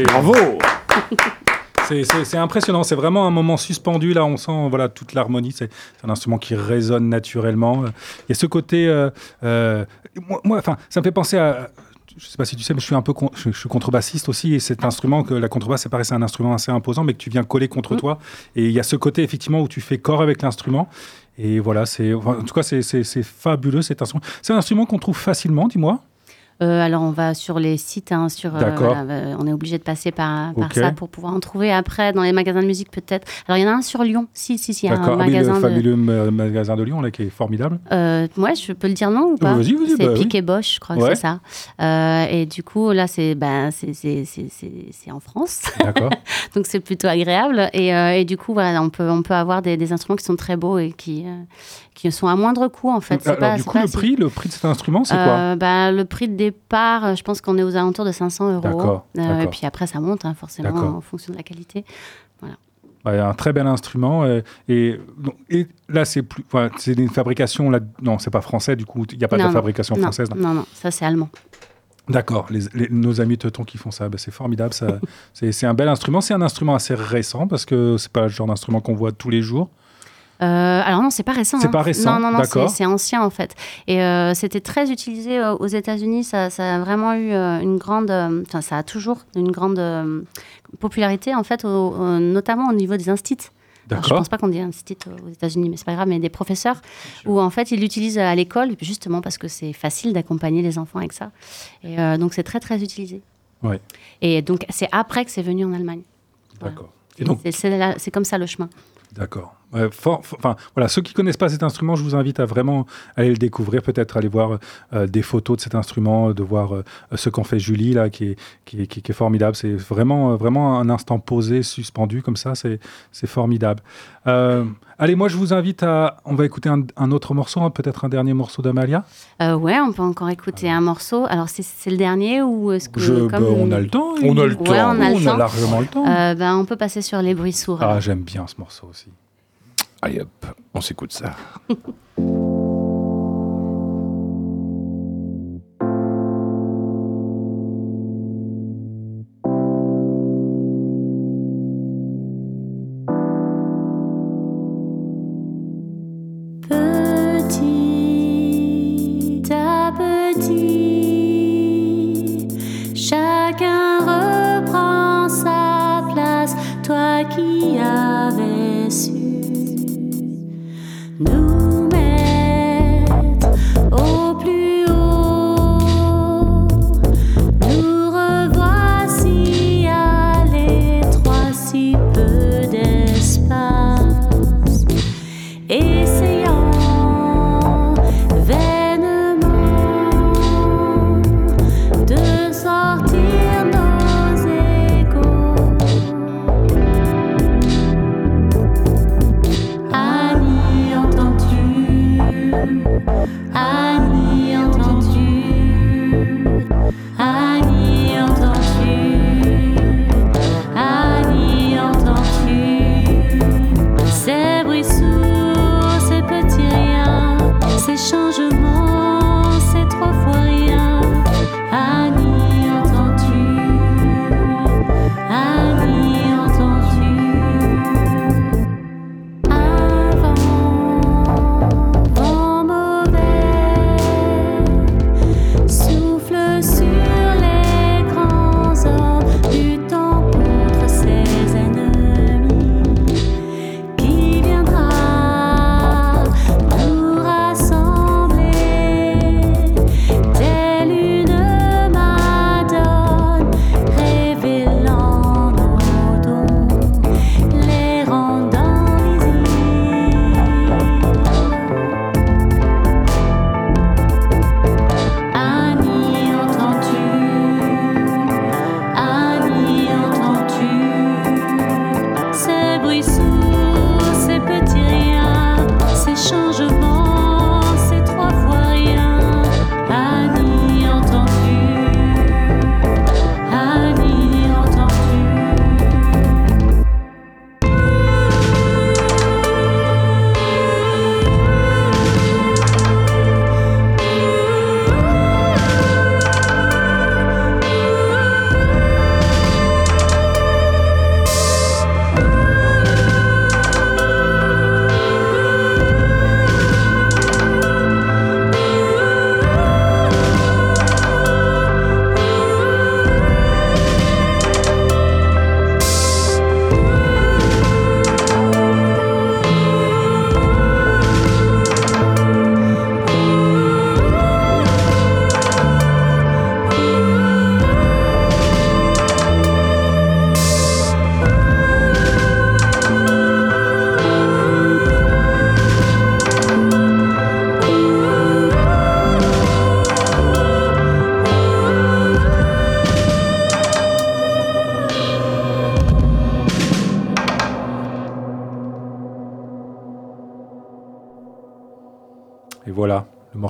Bravo <laughs> C'est impressionnant, c'est vraiment un moment suspendu, là on sent voilà, toute l'harmonie, c'est un instrument qui résonne naturellement. Il y a ce côté, euh, euh, moi, enfin, ça me fait penser à, je sais pas si tu sais, mais je suis un peu je, suis contrebassiste aussi et cet instrument que la contrebasse, c'est pareil, c'est un instrument assez imposant, mais que tu viens coller contre mm. toi. Et il y a ce côté effectivement où tu fais corps avec l'instrument. Et voilà, c'est en tout cas c'est fabuleux cet instrument. C'est un instrument qu'on trouve facilement, dis-moi. Euh, alors, on va sur les sites, hein, sur, euh, euh, on est obligé de passer par, ça pour pouvoir en trouver après dans les magasins de musique peut-être. Alors, il y en a un sur Lyon. Si, si, si, il y a un ah, magasin. Le fabuleux magasin de Lyon là, qui est formidable. ouais, je peux le dire non ou pas? Vas-y, vas-y. C'est bah, Piquet Bosch, je crois que c'est ça. et du coup, là, c'est ben, c'est en France. <laughs> Donc, c'est plutôt agréable. Et, et, du coup, voilà, on peut, on peut avoir des, des, instruments qui sont très beaux et qui, qui sont à moindre coût en fait. Alors, pas, du coup, le prix, le prix de cet instrument, c'est quoi bah, Le prix de départ, je pense qu'on est aux alentours de 500 euros. Euh, et puis après, ça monte hein, forcément en fonction de la qualité. Voilà. Un très bel instrument. Euh, et, et, là, c'est plus, c'est une fabrication. Là, non, c'est pas français. Du coup, il n'y a pas de fabrication française. Non, non, ça c'est allemand. D'accord, les, nos amis teutons qui font ça, bah, c'est formidable. Ça, <laughs> c'est, un bel instrument. C'est un instrument assez récent parce que c'est pas le genre d'instrument qu'on voit tous les jours. Euh, alors non, c'est pas récent. C'est pas hein. récent. Non, non, non, c'est ancien en fait. Et euh, c'était très utilisé euh, aux États-Unis. Ça, ça, a vraiment eu une grande, enfin, ça a toujours une grande popularité en fait, notamment au niveau des instituts. je pense pas qu'on dit institut aux États-Unis, mais c'est pas grave, mais des professeurs où en fait ils l'utilisent à l'école justement parce que c'est facile d'accompagner les enfants avec ça. Et donc c'est très très utilisé. Ouais. Et donc c'est après que c'est venu en Allemagne. D'accord. C'est comme ça le chemin. D'accord. Enfin, voilà, ceux qui connaissent pas cet instrument, je vous invite à vraiment aller le découvrir, peut-être aller voir euh, des photos de cet instrument, de voir euh, ce qu'en fait Julie là, qui est, qui est, formidable. C'est vraiment, vraiment un instant posé, suspendu comme ça, c'est formidable. Euh, allez, moi je vous invite à, on va écouter un, autre morceau, hein, peut-être un dernier morceau d'Amalia. ouais, on peut encore écouter un morceau. Alors c'est le dernier ou est-ce que bah, on a le temps On a le temps. on a, largement le temps. Ben, on peut passer sur les bruits sourds. Ah, j'aime bien ce morceau aussi. Allez hop, on s'écoute ça. <laughs>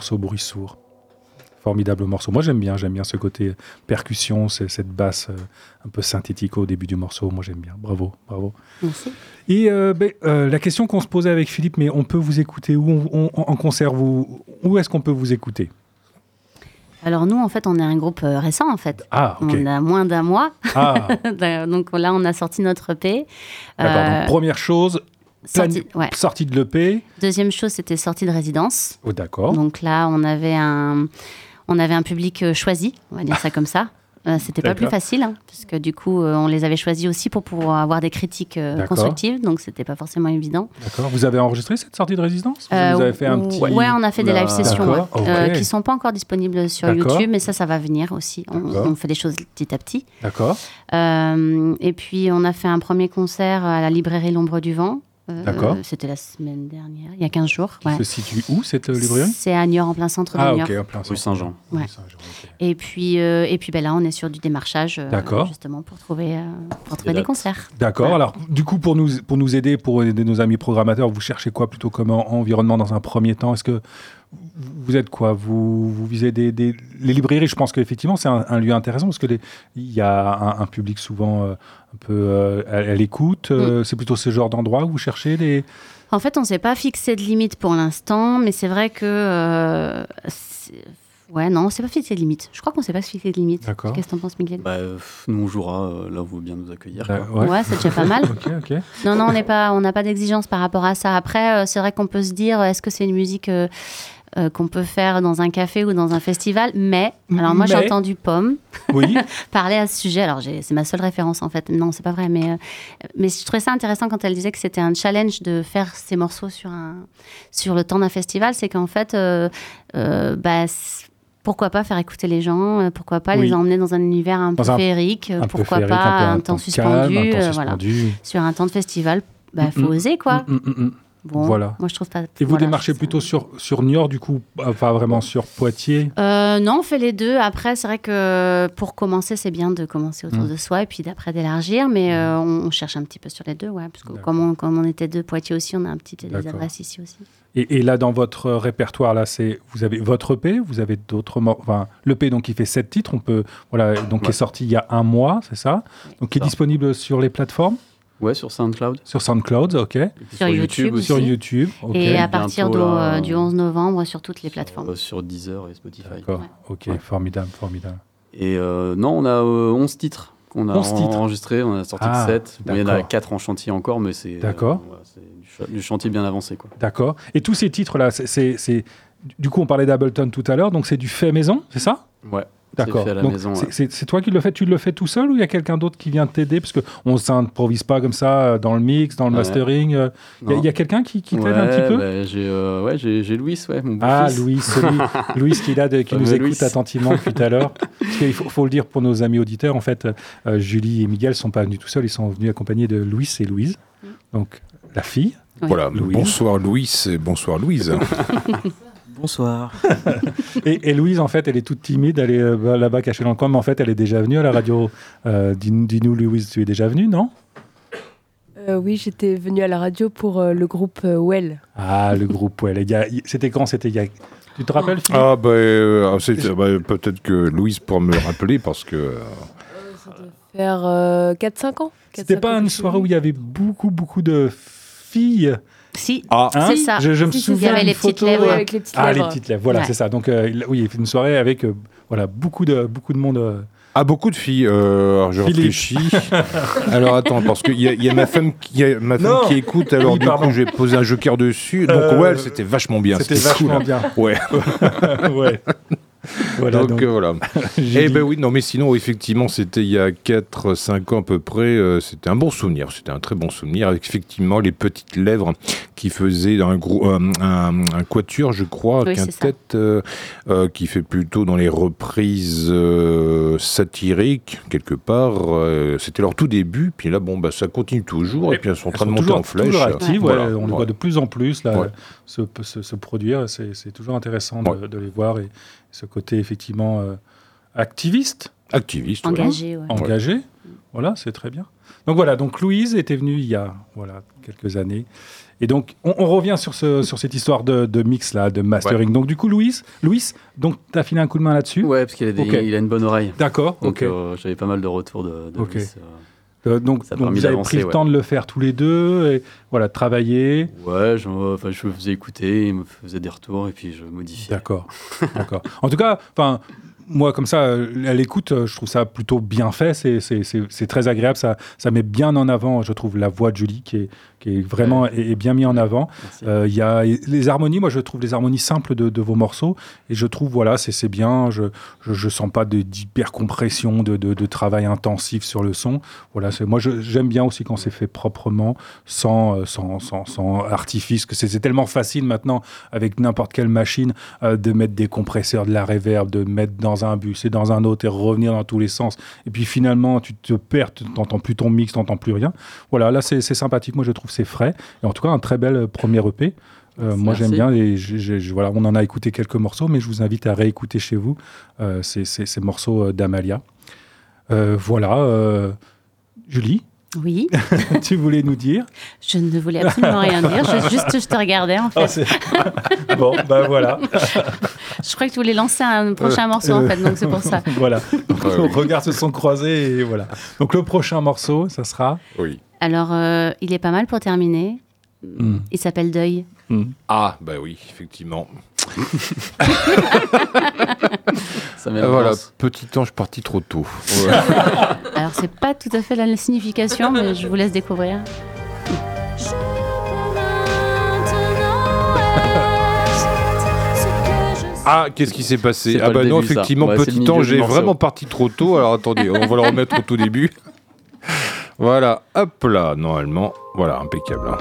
morceau bruit sourd. Formidable morceau. Moi, j'aime bien, j'aime bien ce côté percussion, cette basse euh, un peu synthétique au début du morceau. Moi, j'aime bien. Bravo, bravo. Merci. Et euh, ben, euh, la question qu'on se posait avec Philippe, mais on peut vous écouter où en concert Où est-ce qu'on peut vous écouter? Alors nous, en fait, on est un groupe récent, en fait. Ah, On a moins d'un mois. Ah. <laughs> donc là, on a sorti notre EP. D'accord, première chose, sortie, de l'EP. Deuxième chose, c'était sortie de résidence. Oh, d'accord. Donc là, on avait un, on avait un public euh, choisi, on va dire ça comme ça. <laughs> Euh, c'était pas plus facile, hein, puisque du coup, euh, on les avait choisis aussi pour pouvoir avoir des critiques constructives, donc c'était pas forcément évident. D'accord. Vous avez enregistré cette sortie de résidence? Vous avez fait un petit. Ouais, on a fait des live sessions qui qui sont pas encore disponibles sur YouTube, mais ça, ça va venir aussi. On, on, fait des choses petit à petit. D'accord. et puis, on a fait un premier concert à la librairie L'Ombre du Vent. Euh, D'accord. C'était la semaine dernière, il y a 15 jours. Ouais. Se situe où cette euh, librairie? C'est à Niort, en plein centre de Niort. Ah, ok, en plein Rue Saint-Jean. Ouais. Et puis, euh, et puis ben là, on est sur du démarchage, justement, pour trouver, pour trouver des concerts. D'accord. Alors, du coup, pour nous, pour nous aider, pour aider nos amis programmateurs, vous cherchez quoi plutôt comme environnement dans un premier temps? Est-ce que vous êtes quoi? Vous, vous, visez des, Les librairies, je pense qu'effectivement, c'est un, lieu intéressant parce qu'il y a un, public souvent euh, un peu euh, à, l'écoute. Euh, mm. C'est plutôt ce genre d'endroit où vous cherchez les. En fait, on ne s'est pas fixé de limite pour l'instant, mais c'est vrai que. Ouais, non, on s'est pas fixé de limite. Je crois qu'on s'est pas fixé de limite. D'accord. Qu'est-ce que t'en penses, Miguel? Bah, Nous, on jouera là où vous bien nous accueillir. Bah, ouais, c'est déjà pas mal. <laughs> ok, ok. Non, non, on n'est pas, on n'a pas d'exigence par rapport à ça. Après, c'est vrai qu'on peut se dire, est-ce que c'est une musique euh, qu'on peut faire dans un café ou dans un festival. Mais, alors moi j'ai entendu Pomme <laughs> oui. <laughs> parler à ce sujet. Alors c'est ma seule référence en fait. Non, c'est pas vrai. Mais, euh, mais je trouvais ça intéressant quand elle disait que c'était un challenge de faire ces morceaux sur, un, sur le temps d'un festival. C'est qu'en fait, euh, bah, pourquoi pas faire écouter les gens Pourquoi pas les emmener dans un univers un peu féerique Pourquoi pas un, temps suspendu, Voilà. Sur un temps de festival, il bah, faut oser quoi. Bon, voilà. Moi, je trouve pas. Et vous démarchez plutôt sur, sur Niort, du coup, pas vraiment sur Poitiers? Euh, Non, on fait les deux. Après, c'est vrai que pour commencer, c'est bien de commencer autour mmh. de soi et puis d'après d'élargir, mais euh, on, cherche un petit peu sur les deux, ouais, parce que comme on, comme on était deux Poitiers aussi, on a un petit des adresses ici aussi. Et, et, là, dans votre répertoire, là, c'est vous avez votre EP, vous avez d'autres, enfin, l'EP donc qui fait sept titres, on peut, voilà, donc qui est sorti il y a un mois, c'est ça, donc qui est disponible sur les plateformes? Ouais, sur SoundCloud. Sur SoundCloud, ok. Sur, YouTube, Sur YouTube, Et à partir euh, du 11 novembre sur toutes les plateformes. Euh, sur, Deezer et Spotify. D'accord, ok, formidable, formidable. Et euh, non, on a 11 titres qu'on a enregistrés, on a sorti ah, 7. il y en a 4 en chantier encore, mais c'est du, chantier bien avancé. D'accord. Et tous ces titres-là, c'est... Du coup, on parlait d'Ableton tout à l'heure, donc c'est du fait maison, c'est ça? Ouais. D'accord. C'est toi qui le fais? Tu le fais tout seul ou il y a quelqu'un d'autre qui vient t'aider? Parce qu'on ne s'improvise pas comme ça euh, dans le mix, dans le mastering. Euh. Il y a, quelqu'un qui, qui t'aide un petit peu? bah, J'ai euh, ouais, Louis, ouais, mon Ah, Louis, <laughs> Louis qui, là, qui nous écoute attentivement depuis tout à l'heure. Il faut, faut, le dire pour nos amis auditeurs, en fait, Julie et Miguel ne sont pas venus tout seuls, ils sont venus accompagnés de Louis et Louise. Mm. Donc, la fille. Voilà, bonsoir Louis et bonsoir Louise. <laughs> Bonsoir. <laughs> et, Louise, en fait, elle est toute timide, elle est euh, là-bas cachée dans le coin, mais en fait, elle est déjà venue à la radio. Euh, dis-nous, Louise, tu es déjà venue, non? Euh, Oui, j'étais venue à la radio pour le groupe Well. Ah, le groupe Well. C'était quand? C'était il y a... Tu te rappelles Ah, bah, bah, peut-être que Louise pourra me le rappeler parce que. ça doit faire 4-5 ans. C'était pas une soirée où il y avait beaucoup, beaucoup de filles? Si, ah. c'est hein ça. Je, me souviens avait les petites lèvres. avec les petites lèvres. Ah, les petites lèvres, voilà, c'est ça. Donc, euh, oui, il fait une soirée avec euh, voilà, beaucoup, de, beaucoup de monde. Euh. Ah, beaucoup de filles. alors, je réfléchis. <laughs> alors, attends, parce qu'il y, y, a ma femme qui, ma femme qui écoute. Alors, du coup, j'ai posé un joker dessus. Donc, ouais, c'était vachement bien. C'était vachement bien. Ouais. <laughs> ouais. <laughs> <laughs> Voilà, donc, euh, voilà. <laughs> eh ben oui, non, mais sinon, effectivement, c'était il y a 4-5 ans à peu près. Euh, c'était un bon souvenir. C'était un très bon souvenir avec effectivement les petites lèvres qui faisaient un, gros, euh, un, quatuor, je crois, oui, quintet, qui fait plutôt dans les reprises satiriques, quelque part. c'était leur tout début. Puis là, bon, bah, ça continue toujours. Et, puis elles sont en train de monter en flèche. Actives, on les voit de plus en plus là, se, se, produire. C'est toujours intéressant de, de les voir. Et, ce côté effectivement euh, activiste. Activiste, engagé. Engagé. Voilà, c'est très bien. Donc voilà, donc Louise était venue il y a voilà, quelques années. Et donc, on, revient sur, ce, sur cette histoire de, mix, là, de mastering. Donc, du coup, Louise, Louis, donc, tu as filé un coup de main là-dessus Ouais, parce qu'il a, il a une bonne oreille. D'accord, donc euh, j'avais pas mal de retours de, de euh, donc, vous avez pris le temps de le faire tous les deux, et voilà, travailler. Ouais, je, enfin, je me faisais écouter, il me faisait des retours, et puis je modifiais. D'accord, d'accord. En tout cas, enfin, moi, comme ça, à l'écoute, je trouve ça plutôt bien fait. C'est très agréable. Ça, ça met bien en avant, je trouve, la voix de Julie qui est, qui est vraiment est, bien mis en avant. Euh, il y a les harmonies, moi je trouve les harmonies simples de, vos morceaux et je trouve voilà c'est bien. Je, je, sens pas d'hypercompression, de, de, de, travail intensif sur le son. Voilà, moi j'aime bien aussi quand c'est fait proprement, sans, euh, sans, sans, sans artifice, que c'est tellement facile maintenant avec n'importe quelle machine euh, de mettre des compresseurs, de la reverb, de mettre dans un bus et dans un autre et revenir dans tous les sens. Et puis finalement tu te perds, tu n'entends plus ton mix, tu n'entends plus rien. Voilà, là c'est sympathique. Moi je trouve c'est frais. Et en tout cas, un très bel premier EP. Euh, moi, j'aime bien. Et voilà, on en a écouté quelques morceaux, mais je vous invite à réécouter chez vous euh, ces, ces, morceaux euh, d'Amalia. voilà. Julie oui. <laughs> tu voulais nous dire Je ne voulais absolument rien dire. Je, juste, je te regardais en fait. Oh, <laughs> bon, ben voilà. <laughs> je crois que tu voulais lancer un prochain morceau en fait, donc c'est pour ça. voilà. nos regards se sont croisés et voilà. Donc le prochain morceau, ça sera Oui. Alors, euh, il est pas mal pour terminer. Hmm. Il s'appelle Deuil. Hmm. Ah, bah oui, effectivement. <laughs> Ça voilà, petit ange parti trop tôt. <laughs> Alors, c'est pas tout à fait la signification, mais je vous laisse découvrir. Ah, qu'est-ce qui s'est passé? Ah bah non, effectivement, petit ange est vraiment parti trop tôt. Alors attendez, on va le remettre au tout début. <laughs> Voilà, hop là, normalement. Voilà, impeccable. Hein.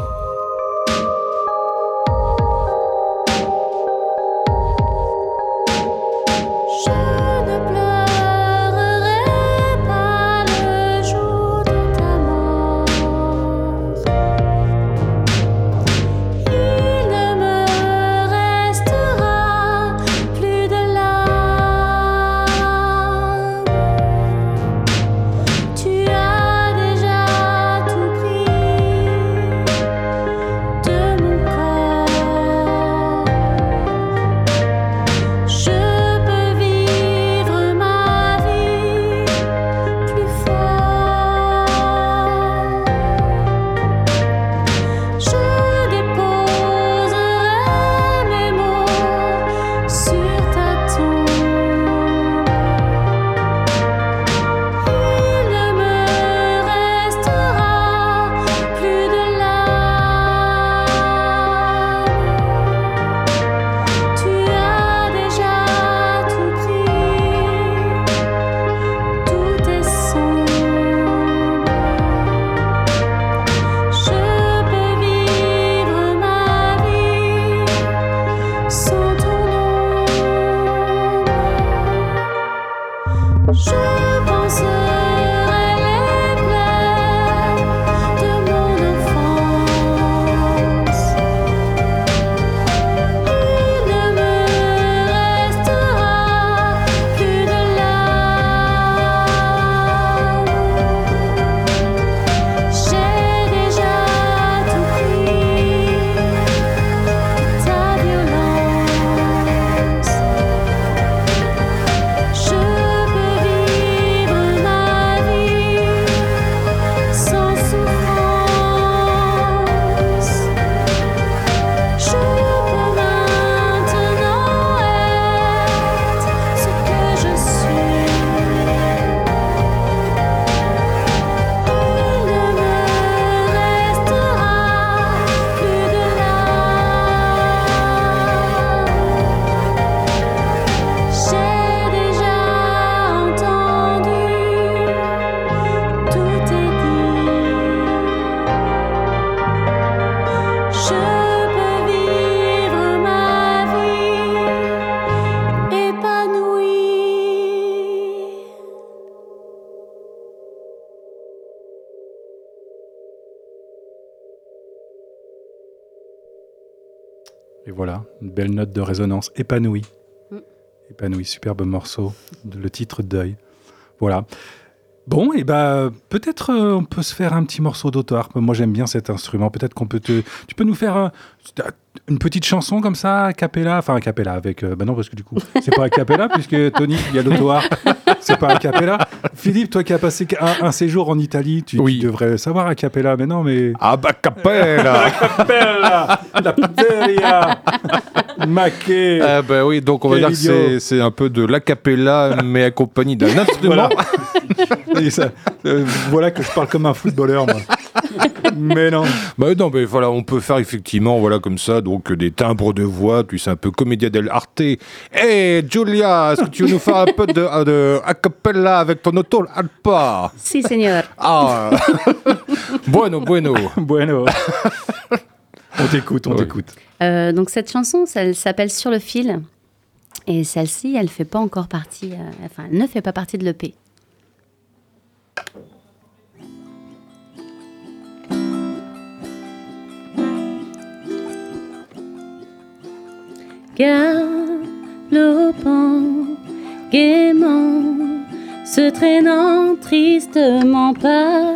Belle note de résonance, épanoui. Mm. Épanoui, superbe morceau, le titre Deuil. Voilà. Bon, et eh ben peut-être euh, on peut se faire un petit morceau d'auto-harpe. Moi j'aime bien cet instrument. Peut-être qu'on peut te. Tu peux nous faire une petite chanson comme ça, a cappella? Enfin, a cappella avec. ben non, parce que du coup, c'est pas a cappella <laughs> puisque Tony, il y a l'auto-harpe. c'est pas a cappella. Philippe, toi qui as passé un, séjour en Italie, tu, devrais savoir a cappella. Mais non, mais. Ah bah cappella <laughs> A cappella La pizzeria Maquet Ah bah oui, donc on va dire que c'est un peu de l'acapella, mais accompagné d'un instrument. <laughs> Euh, voilà que je parle comme un footballeur, moi. mais non. Bah non, mais voilà, on peut faire effectivement, voilà, comme ça, donc des timbres de voix, tu sais, un peu comédia dell'arte. Hé, hey, Julia, est-ce que tu veux nous faire un peu de, de a cappella avec ton auto Alpa? Si, señor. Ah <laughs> Bueno, bueno. Bueno. <laughs> on t'écoute, on t'écoute. Euh, donc cette chanson, elle s'appelle Sur le fil. Et celle-ci, elle fait pas encore partie, euh, enfin, elle ne fait pas partie de l'EP. galopant gaiement, se traînant tristement pas,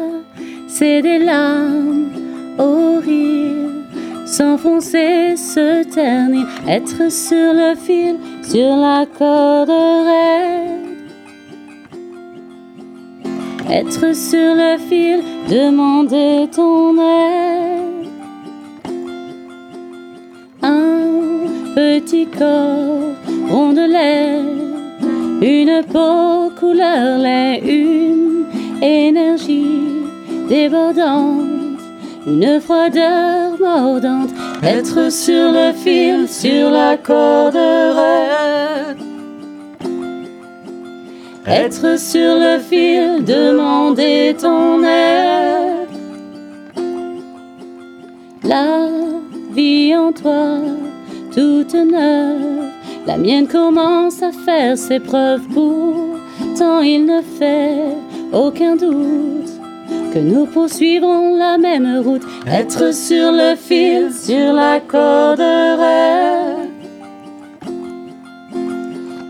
c'est des larmes rire, s'enfoncer, se ternir, être sur le fil, sur la corde raide. Être sur le fil, demander ton aide. petit corps rondelet, une peau couleur lait, une énergie débordante, une froideur être sur le fil, sur la corde raide. Être sur le fil, demander ton aide. La vie en toi toute neuve. La mienne commence à faire ses preuves, pourtant il ne fait aucun doute que nous poursuivrons la même route. Être sur le fil, sur la corde raide.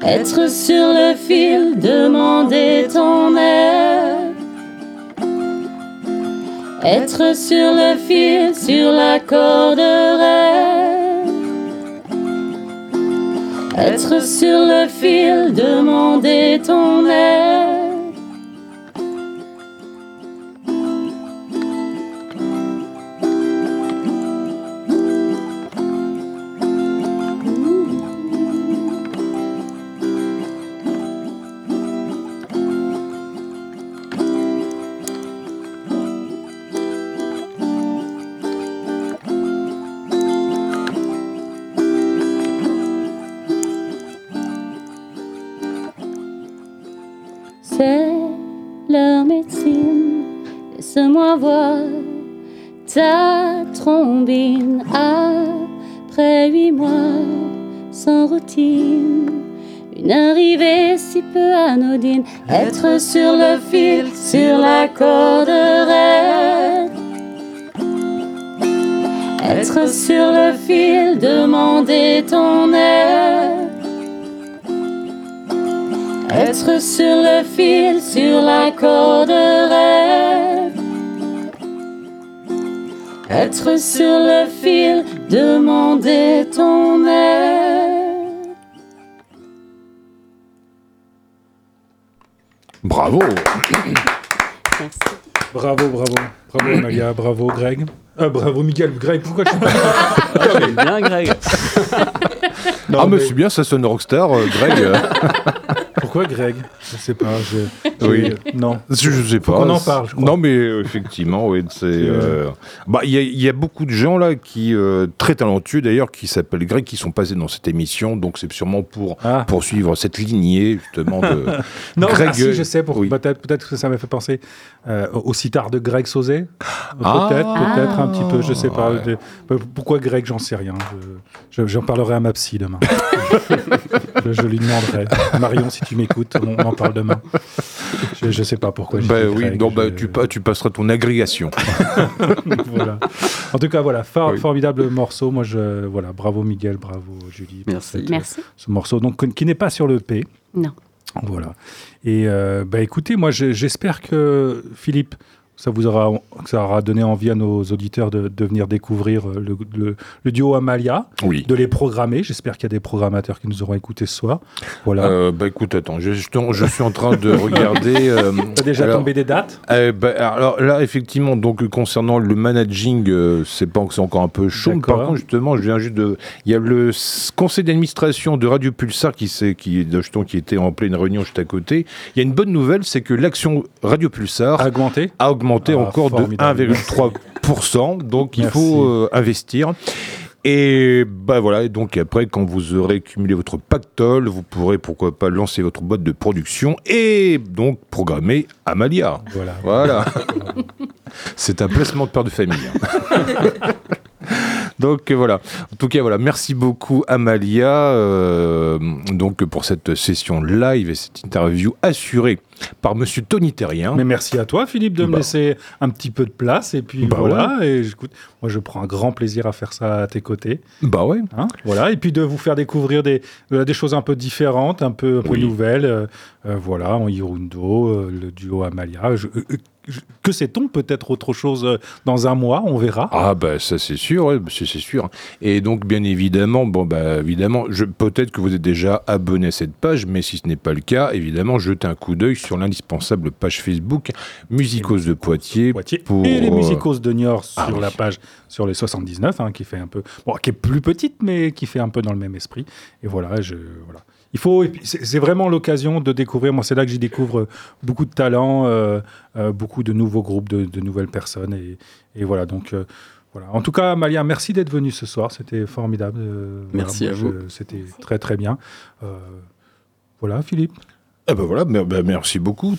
Être sur le fil, demander ton aide. Être sur le fil, sur la corde raide. Être sur le fil, demander ton aide. Ta trombine après huit mois sans routine. Une arrivée si peu anodine, être sur le fil, sur la corde raide. Être sur le fil, demander ton aide. Être sur le fil, sur la corde raide. Être sur le fil, demander ton aide. Bravo. Merci. Bravo, bravo. Bravo Amalia, bravo Greg. Ah, bravo Miguel, Greg, pourquoi tu ah, bien Greg. ah mais, c'est bien, ça sonne rockstar, euh, Greg. <laughs> Pourquoi Greg? Je sais pas. Je... Oui. Non. Je, je sais pas. On en parle. Je crois. Non, mais euh, effectivement, oui. C'est. Euh, bah, il y, y, a beaucoup de gens là qui euh, très talentueux d'ailleurs qui s'appellent Greg qui sont passés dans cette émission. Donc c'est sûrement pour ah. poursuivre cette lignée justement de. <laughs> non, Greg. si, je sais. Pour... Peut-être, peut-être que ça m'a fait penser au sitar de Greg Sauzet. Ah. Peut-être, peut-être un petit peu. Je sais pas. Pourquoi Greg J'en sais rien. J'en parlerai à ma psy demain. <laughs> je, lui demanderai. <laughs> Marion, si tu m'écoute, on, en parle demain. Je ne sais pas pourquoi. Bah, oui, donc, bah, tu, tu, passeras ton agrégation. <laughs> voilà. En tout cas, voilà, formidable morceau. Moi, je, voilà, bravo Miguel, bravo Julie. Merci. Merci. Ce morceau, donc, qui n'est pas sur le P. Non. Voilà. Et bah, écoutez, moi j'espère que Philippe, ça vous aura, ça aura donné envie à nos auditeurs de, de venir découvrir euh, le, le, duo Amalia, oui. de les programmer. J'espère qu'il y a des programmateurs qui nous auront écoutés ce soir. Voilà. Euh, bah écoute, attends, je, je, suis en train de regarder. <laughs> Euh, T'as déjà tombé des dates? euh, bah, Alors là, effectivement, donc concernant le managing, c'est pas c'est encore un peu chaud. Par contre, justement, je viens juste de. Il y a le conseil d'administration de Radio Pulsar qui, qui, qui était en pleine réunion juste à côté. Il y a une bonne nouvelle, c'est que l'action Radio Pulsar a augmenté. A augmenté augmenté ah, encore de 1,3%. <laughs> Donc il faut euh, investir. Et bah voilà, et donc après, quand vous aurez cumulé votre pactole, vous pourrez pourquoi pas lancer votre boîte de production et donc programmer Amalia. Voilà. Voilà. <laughs> C'est un placement de père de famille. <laughs> Donc euh, voilà. En tout cas, voilà. Merci beaucoup Amalia euh, donc pour cette session live et cette interview assurée par Monsieur Tony Terrien. Mais merci à toi, Philippe, de me bah. laisser un petit peu de place. Et puis bah voilà. Et écoute, moi, je prends un grand plaisir à faire ça à tes côtés. Bah ouais. Hein, voilà. Et puis de vous faire découvrir des, euh, des choses un peu différentes, un peu, un peu nouvelles. voilà, en Hirundo, le duo Amalia. Je, que sait-on Peut-être autre chose euh, dans un mois, on verra. Ah bah ça c'est sûr, c'est sûr. Et donc bien évidemment, bon bah évidemment, peut-être que vous êtes déjà abonné à cette page, mais si ce n'est pas le cas, évidemment, jetez un coup d'œil sur l'indispensable page Facebook Musicos de Poitiers, pour, et les euh, Musicos de Niort ah sur la page sur les 79, hein, qui fait un peu, bon, qui est plus petite, mais qui fait un peu dans le même esprit. Et voilà, je voilà il faut, c'est vraiment l'occasion de découvrir. Moi, c'est là que j'y découvre beaucoup de talents, euh, euh, beaucoup de nouveaux groupes, de, nouvelles personnes. Et, voilà, donc euh, voilà. En tout cas, Malia, merci d'être venu ce soir. C'était formidable. merci à vous. C'était très très bien. voilà, Philippe. Eh ben voilà, ben merci beaucoup,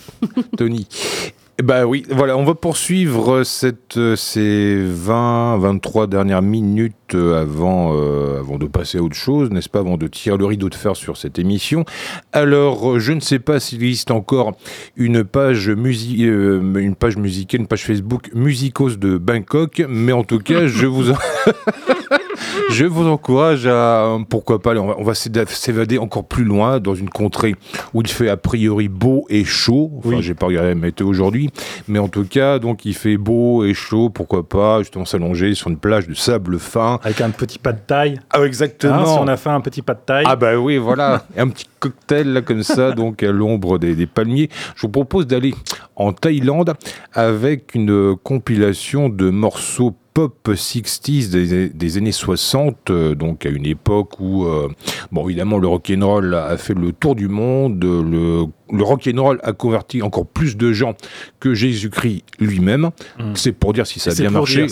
Tony. <laughs> Bah oui, voilà, on va poursuivre cette, euh, ces 20, 23 dernières minutes euh, avant, euh, avant de passer à autre chose, n'est-ce pas, avant de tirer le rideau de fer sur cette émission. Alors, je ne sais pas s'il existe encore une page, musi une page musicale, une page Facebook Musicos de Bangkok, mais en tout cas, je vous... <laughs> je vous encourage à, pourquoi pas, on va, s'évader encore plus loin dans une contrée où il fait a priori beau et chaud. Enfin, j'ai pas regardé la météo aujourd'hui, mais en tout cas, donc il fait beau et chaud, pourquoi pas, justement s'allonger sur une plage de sable fin. Avec un petit pas de taille. Ah, exactement. Hein, si on a fait un petit pas de taille. Ah, bah oui, voilà. un petit cocktail, là, comme ça, <laughs> donc à l'ombre des, des palmiers. Je vous propose d'aller en Thaïlande avec une compilation de morceaux pop 60s des, années 60, euh, donc à une époque où, euh, bon, évidemment, le rock'n'roll a fait le tour du monde, le, le rock'n'roll a converti encore plus de gens que Jésus-Christ lui-même. Hmm. C'est pour dire si ça a bien marché.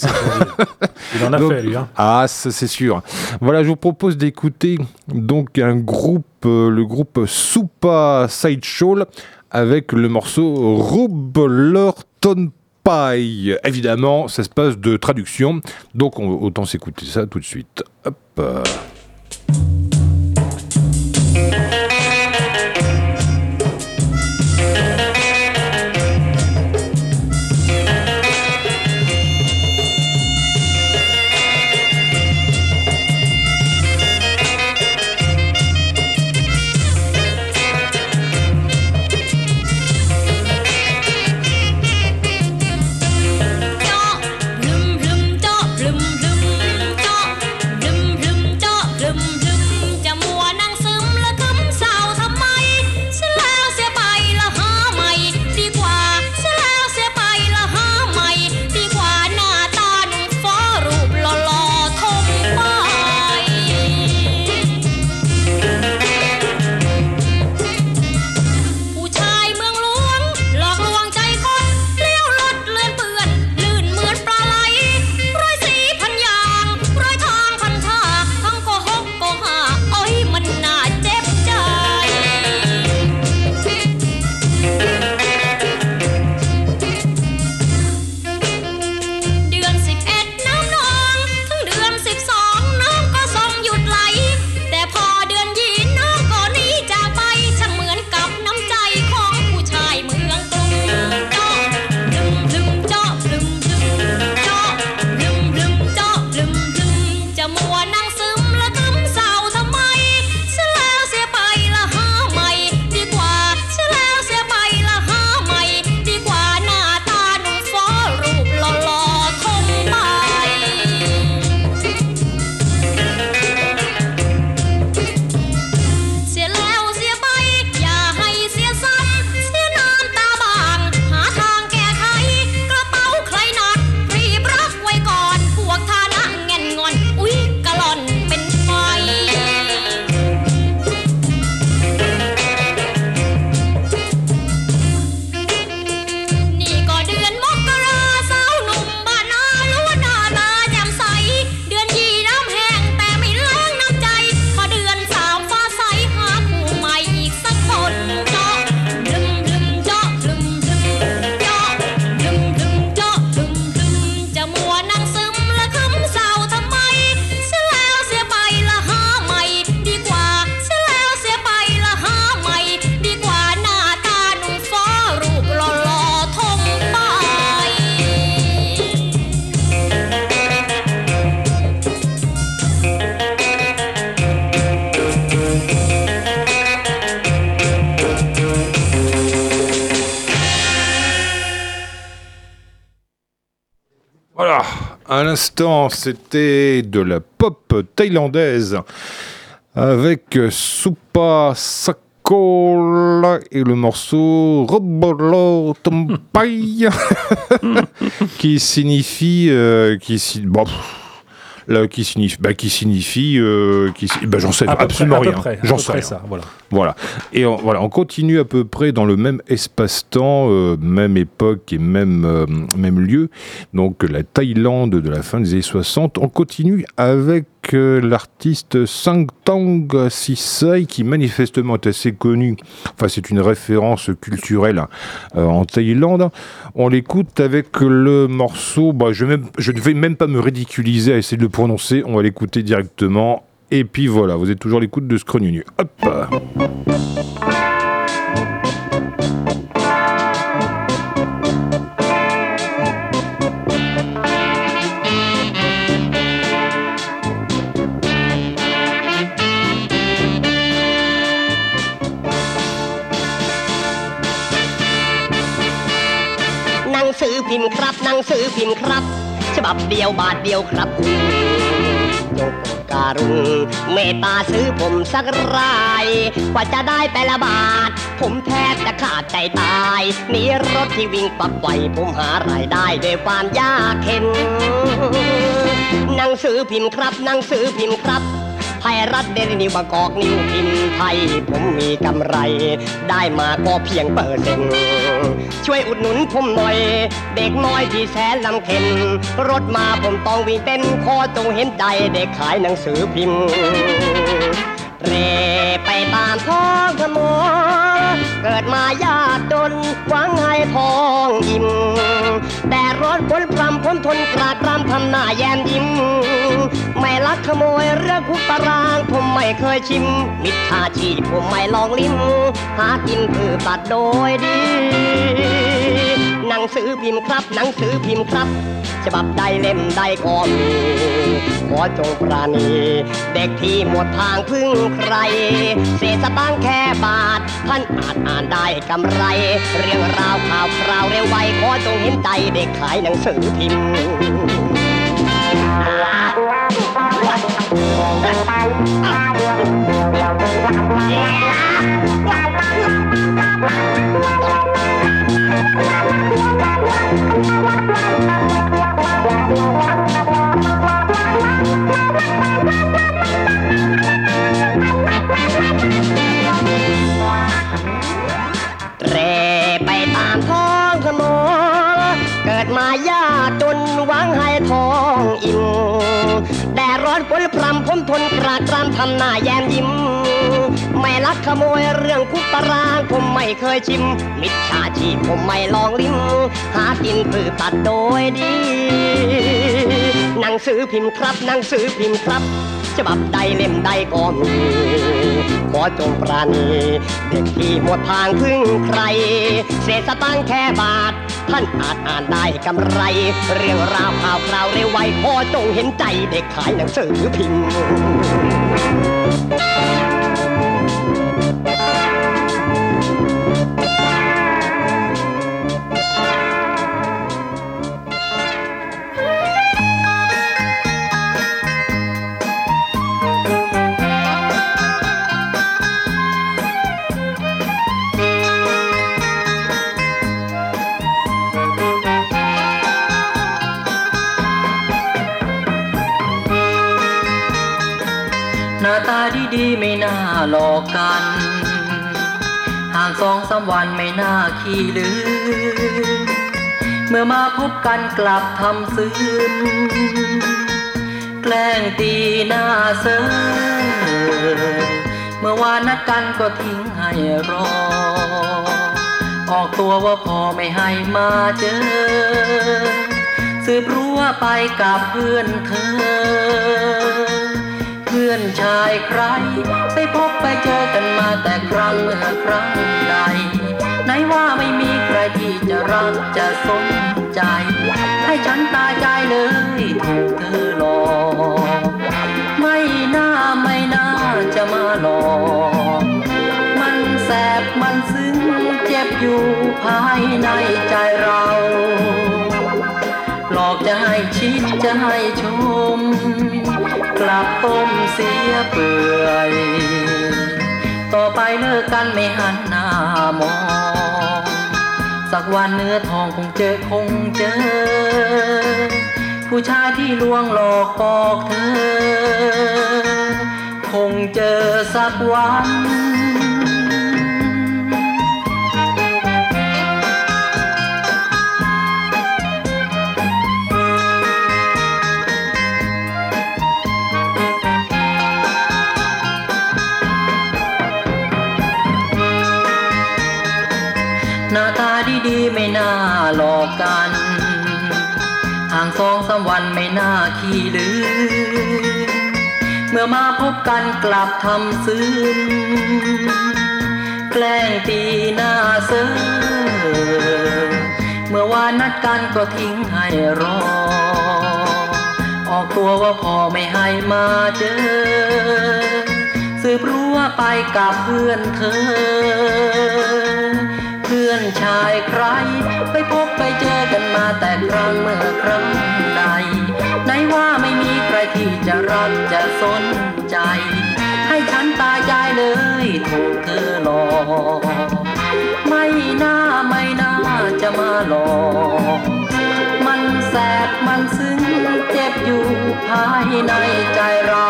<laughs> Il en a fait, lui. Hein. Ah, c'est sûr. Voilà, je vous propose d'écouter donc un groupe, euh, le groupe Soupa Sideshow, avec le morceau Rubblerton Évidemment, ça se passe de traduction, donc on, autant s'écouter ça tout de suite. Thaïlandaise avec Supa Sakola et le morceau Robolo Tompai <laughs> qui signifie euh, qui bon, là, qui signifie, bah, qui signifie, euh, qui, bah, j'en sais absolument rien. J'en sais ça, voilà. Voilà. Et on, voilà, on continue à peu près dans le même espace-temps, euh, même époque et même, euh, même lieu. Donc la Thaïlande de la fin des années 60. On continue avec l'artiste Sang Tang Sisai, qui manifestement est assez connu. Enfin, c'est une référence culturelle en Thaïlande. On l'écoute avec le morceau. Bah, je, ne vais même pas me ridiculiser à essayer de le prononcer. On va l'écouter directement. Et puis voilà, vous êtes toujours l'écoute de Scrognonu. Hop งสือพิมพ์ครับ ฉบับเดียวบาทเดียวครับจงโปรดการุณเมตตาซื้อผมสักราย กว่าจะได้แต่ละบาท ผมแทบจะขาดใจตายมีรถที่วิ่งปับไวผมหารายได้ด้วยความยากเข็นหนังสือพิมพ์ครับหนังสือพิมพ์ครับ ทยรัฐเดลินิวบางกอกนิวพิมพ์ไทย ผมมีกำไร ได้มาก็เพียงเปอร์เซ็นต์ช่วยอุดหนุนผมหน่อย เด็กน้อยที่แสนลำเข็นรถมาผมต้องวิ่งเต้นขอจงเห็นใจเด็กขายหนังสือพิมพ์เรไปตามท้องถนนเกิดมายากจนหวังให้ทองอิ่มแต่ร้อนฝนพรำพ้นทนกรากรำทำหน้าแย้มยิ้ม ลักขโมยเรื่องคุกตารางผมไม่เคยชิม มิตรชาชีพผมไม่ลองลิ้ม หากินคือปัดโดยดี หนังสือพิมพ์ครับ หนังสือพิมพ์ครับ ฉบับใดเล่มใดก็มีขอจงปราณี เด็กที่หมดทางพึ่งใคร เศษสตางค์แค่บาท ท่านอาจอ่านได้กำไร เรื่องราวข่าวคราวเร็วไวขอจงเห็นใจเด็กขายหนังสือพิมพ์ Yeah. ำทำหน้าแย้มยิ้ม ไม่ลักขโมยเรื่องคุกตารางผมไม่เคยชิม มิจฉาชีพผมไม่ลองลิ้ม หากินปือตัดโดยดี หนังสือพิมพ์ครับหนังสือพิมพ์ครับฉบับใดเล่มใดก็มีขอจงปราณีเด็กที่หมดทางพึ่งใคร เศษสตางค์แค่บาท ท่านอาจอ่านได้กำไร เรื่องราวข่าวคราวเร็วไวขอจงเห็นใจเด็กขายหนังสือพิมพ์ Bye. หลอกกัน ห่างสองสามวันไม่น่าขี้ลืม เมื่อมาพบกันกลับทำซึมแกล้งตีหน้าเสือเมื่อวานนัดกันก็ทิ้งให้รอ ออกตัวว่าพอไม่ให้มาเจอ สืบรู้ว่าไปกับเพื่อนเธอ พื่อนชายใคร ไปพบไปเจอกันมาแต่ครั้งเมื่อครั้งใด ไหนว่าไม่มีใครที่จะรักจะสนใจ ให้ฉันตายใจเลยถูกเธอหลอกไม่น่าไม่น่าจะมาหลอกมันแสบมันซึ้งเจ็บอยู่ภายในใจเราหลอกจะให้ชิดจะให้ชม ลับต้มเสียเปื่อย ต่อไปเลิกกันไม่หันหน้ามอง สักวันเนื้อทองคงเจอคงเจอ ผู้ชายที่ลวงหลอกปอกเธอ คงเจอสักวัน สองสามวันไม่น่าขี้ลืม เมื่อมาพบกันกลับทำซึ้งแกล้งตีหน้าเสือเมื่อวานนัดกันก็ทิ้งให้รอ ออกตัวว่าพอไม่ให้มาเจอ สืบรู้ว่าไปกับเพื่อนเธอ อนชายใคร ไปพบไปเจอกันมาแต่ครั้งเมื่อครั้งใดไหนว่าไม่มีใครที่จะรักจะสนใจ ให้ฉันตายใจเลยถูกเธอหลอกไม่น่าไม่น่าจะมาหลอกมันแสบมันซึ้งเจ็บอยู่ภายในใจเรา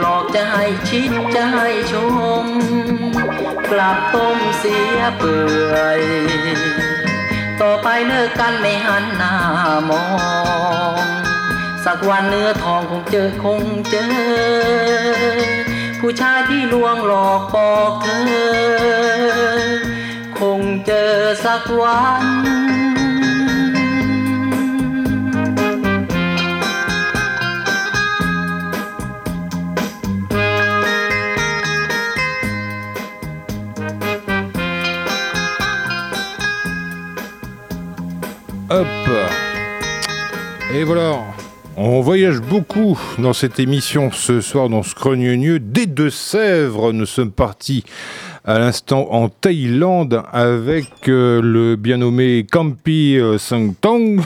หลอกจะให้ชิดจะให้ชม กลับต้มเสียเปื่อย ต่อไปเลิกกันไม่หันหน้ามอง สักวันเนื้อทองคงเจอคงเจอ ผู้ชายที่ลวงหลอกปอกเธอ คงเจอสักวัน Hop Et voilà on voyage beaucoup dans cette émission ce soir dans Scrogneux. Dès Deux-Sèvres, nous sommes partis à l'instant en Thaïlande avec euh, le bien nommé Kampi euh, Sangtong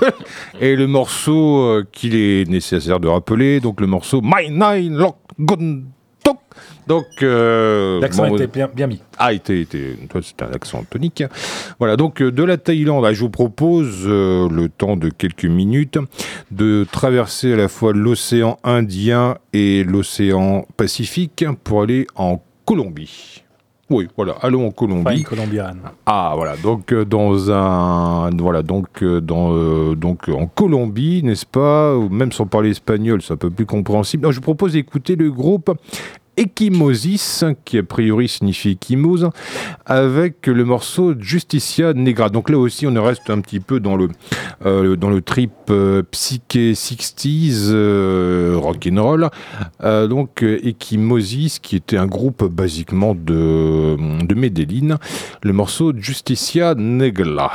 <laughs> et le morceau euh, qu'il est nécessaire de rappeler, donc le morceau My Nine Lock Gun. Donc, euh, L'accent bon, était bien, bien mis. ah, était, était, toi, c'était un accent tonique. Voilà, donc euh, de la Thaïlande, ah, je vous propose, euh, le temps de quelques minutes, de traverser à la fois l'océan Indien et l'océan Pacifique pour aller en Colombie. Oui, voilà, allons en Colombie. Colombienne. Ah voilà, donc euh, dans un voilà donc euh, dans euh, donc en Colombie, n'est-ce pas Même sans parler espagnol, c'est un peu plus compréhensible. Non, je vous propose d'écouter le groupe Equimosis, qui a priori signifie échymose, avec le morceau Justicia Negra. Donc là aussi, on reste un petit peu dans le, euh, dans le trip euh, psyché 60s, euh, rock'n'roll. Euh, donc Equimosis, qui était un groupe basiquement de, de Medellin, le morceau Justicia Negra.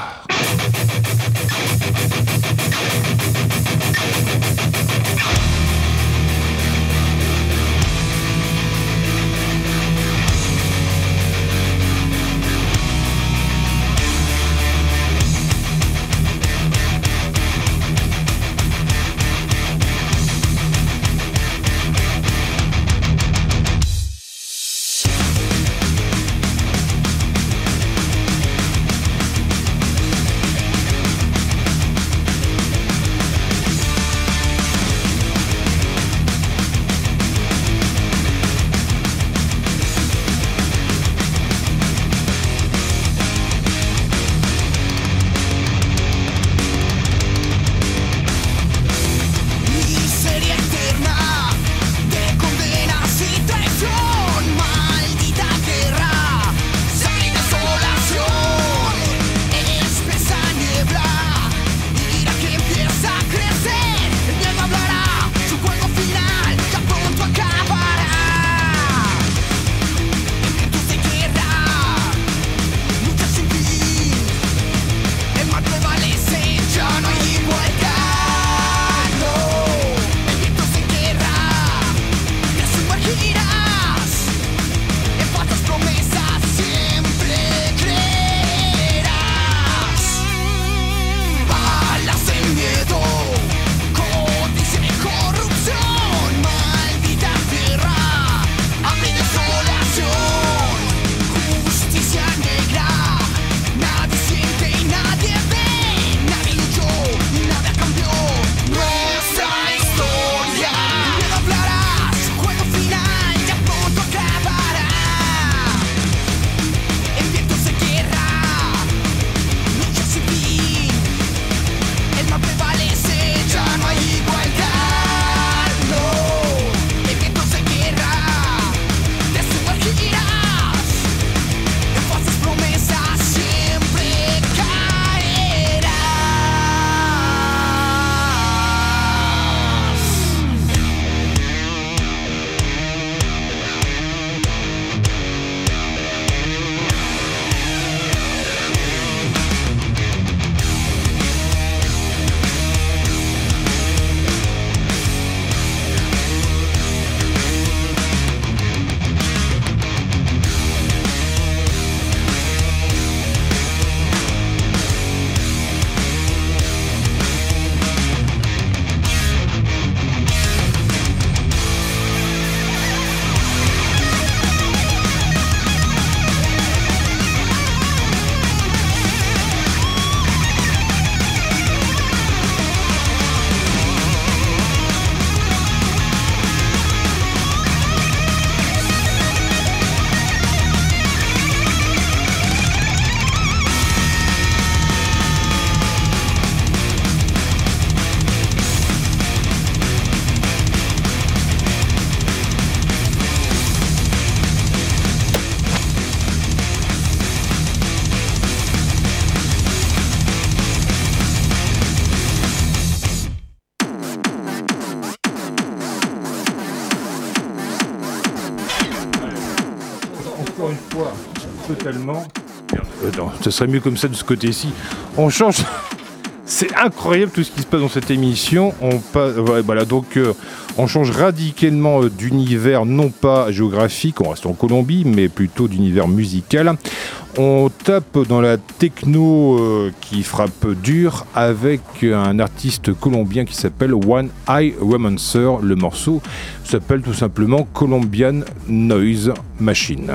Euh, serait mieux comme ça de ce côté-ci. On change. <laughs> C'est incroyable tout ce qui se passe dans cette émission. On euh, change radicalement euh, d'univers, non pas géographique, on reste en Colombie, mais plutôt d'univers musical. On tape dans la techno qui frappe dur avec un artiste colombien qui s'appelle One Eye Romancer. Le morceau s'appelle tout simplement Colombian Noise Machine.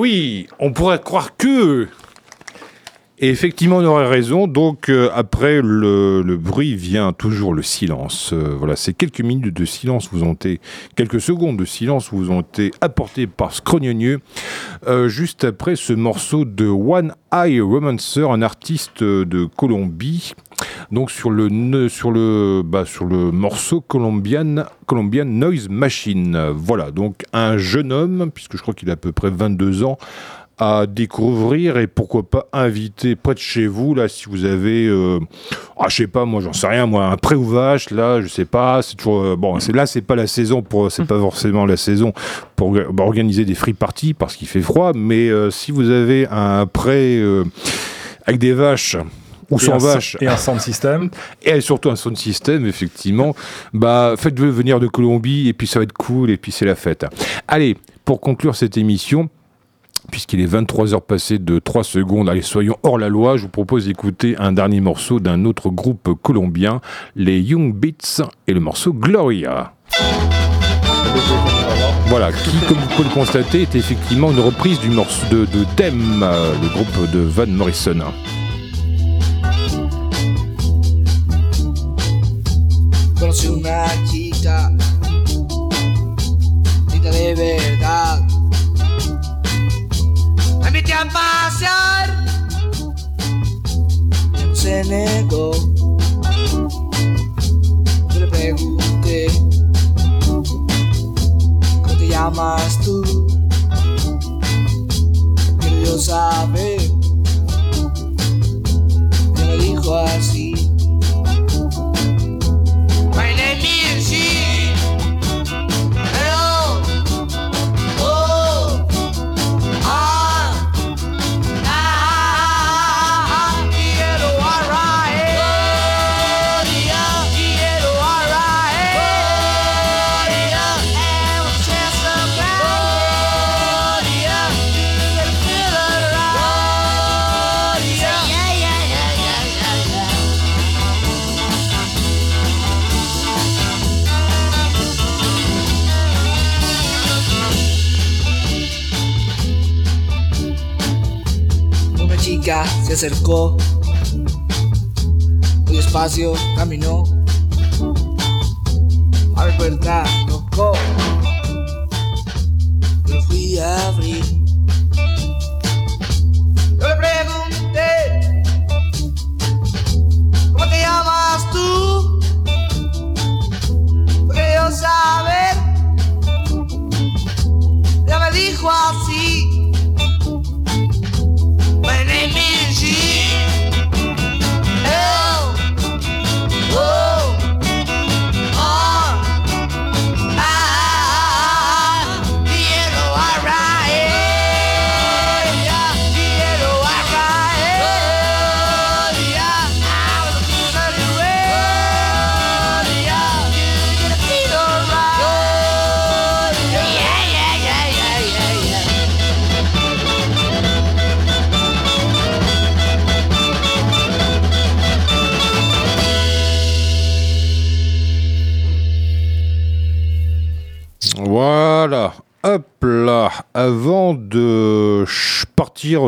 Oui, on pourrait croire que effectivement, on aurait raison. Donc, euh, après le, bruit vient toujours le silence. Euh, voilà, ces quelques minutes de silence vous ont été, quelques secondes de silence vous ont été apportées par Scrognonieux, euh, juste après ce morceau de One Eye Romancer, un artiste de Colombie. Donc sur le sur le bah, sur le morceau Colombian Noise Machine. Voilà, donc un jeune homme puisque je crois qu'il a à peu près 22 ans à découvrir et pourquoi pas inviter près de chez vous là si vous avez euh, ah je sais pas moi j'en sais rien moi un pré vache là je sais pas c'est toujours euh, bon c'est là c'est pas la saison pour c'est pas forcément la saison pour bah, organiser des free parties parce qu'il fait froid mais euh, si vous avez un prêt avec des vaches ou sans vaches et un sound system et surtout un sound system effectivement bah faites-le venir de Colombie et puis ça va être cool et puis c'est la fête allez pour conclure cette émission puisqu'il est 23h passé de 3 secondes, allez, soyons hors la loi, je vous propose d'écouter un dernier morceau d'un autre groupe colombien, les Young Beats, et le morceau Gloria. Voilà, qui, comme vous pouvez le constater, est effectivement une reprise du morceau de, de Dem, le groupe de Van Morrison. Invité a pasear. No se negó. Yo le pregunté, ¿cómo te llamas tú? Quiero yo saber. Me dijo así. Se acercó, muy despacio caminó, a mi puerta tocó, yo fui a abrir.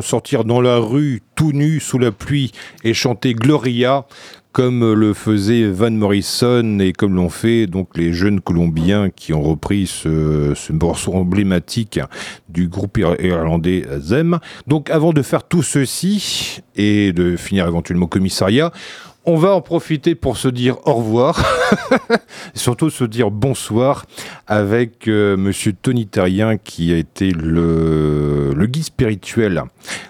Sortir dans la rue tout nu sous la pluie et chanter Gloria, comme le faisait Van Morrison et comme l'ont fait donc les jeunes Colombiens qui ont repris ce morceau emblématique du groupe irlandais Zem. Donc avant de faire tout ceci et de finir éventuellement au commissariat, on va en profiter pour se dire au revoir, <laughs> et surtout se dire bonsoir avec euh, Monsieur Tony Terrien qui a été le, le guide spirituel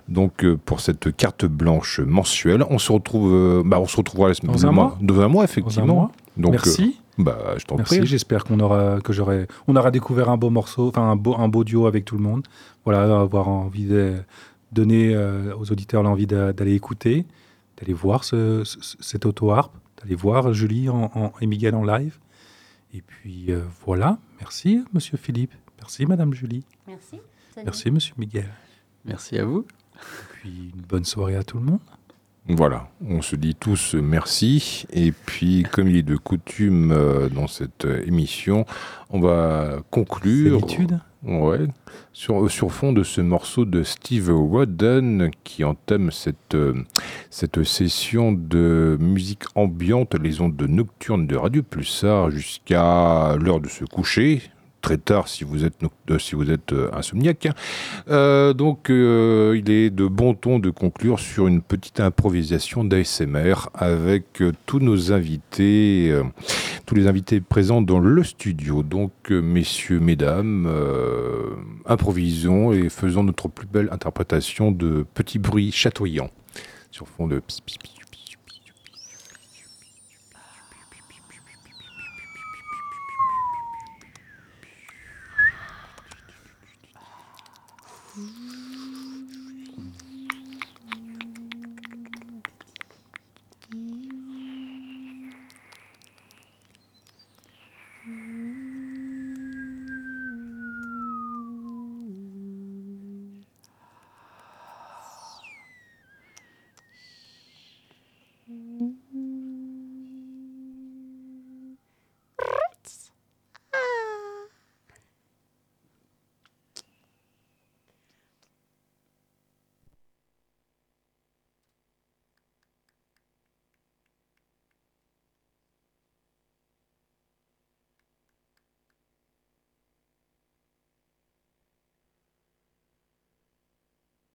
donc euh, pour cette carte blanche mensuelle. On se retrouve, euh, bah, on se retrouvera la semaine dans un mois, dans un mois effectivement. Donc, Merci. bah, je t'en Merci. J'espère qu'on aura que j'aurai, on aura découvert un beau morceau, enfin un beau un beau duo avec tout le monde. Voilà, avoir envie de donner aux auditeurs l'envie d'aller écouter d'aller voir ce, cet auto-harp, d'aller voir Julie en, et Miguel en live. Et puis euh, voilà, merci Monsieur Philippe, merci Madame Julie. Merci. Merci Monsieur Miguel. Merci à vous. Et puis une bonne soirée à tout le monde. Voilà, on se dit tous merci. Et puis, comme il est de coutume euh, dans cette émission, on va conclure. C'est Ouais, sur, sur fond de ce morceau de Steve Wadden qui entame cette, euh, cette session de musique ambiante, les ondes nocturnes de Radio Pulsar jusqu'à l'heure de se coucher, très tard si vous êtes, euh, si vous êtes euh, insomniaque. Euh, donc, il est de bon ton de conclure sur une petite improvisation d'ASMR avec tous nos invités, tous les invités présents dans le studio. Donc, messieurs, mesdames, improvisons et faisons notre plus belle interprétation de petits bruits chatoyants sur fond de pis.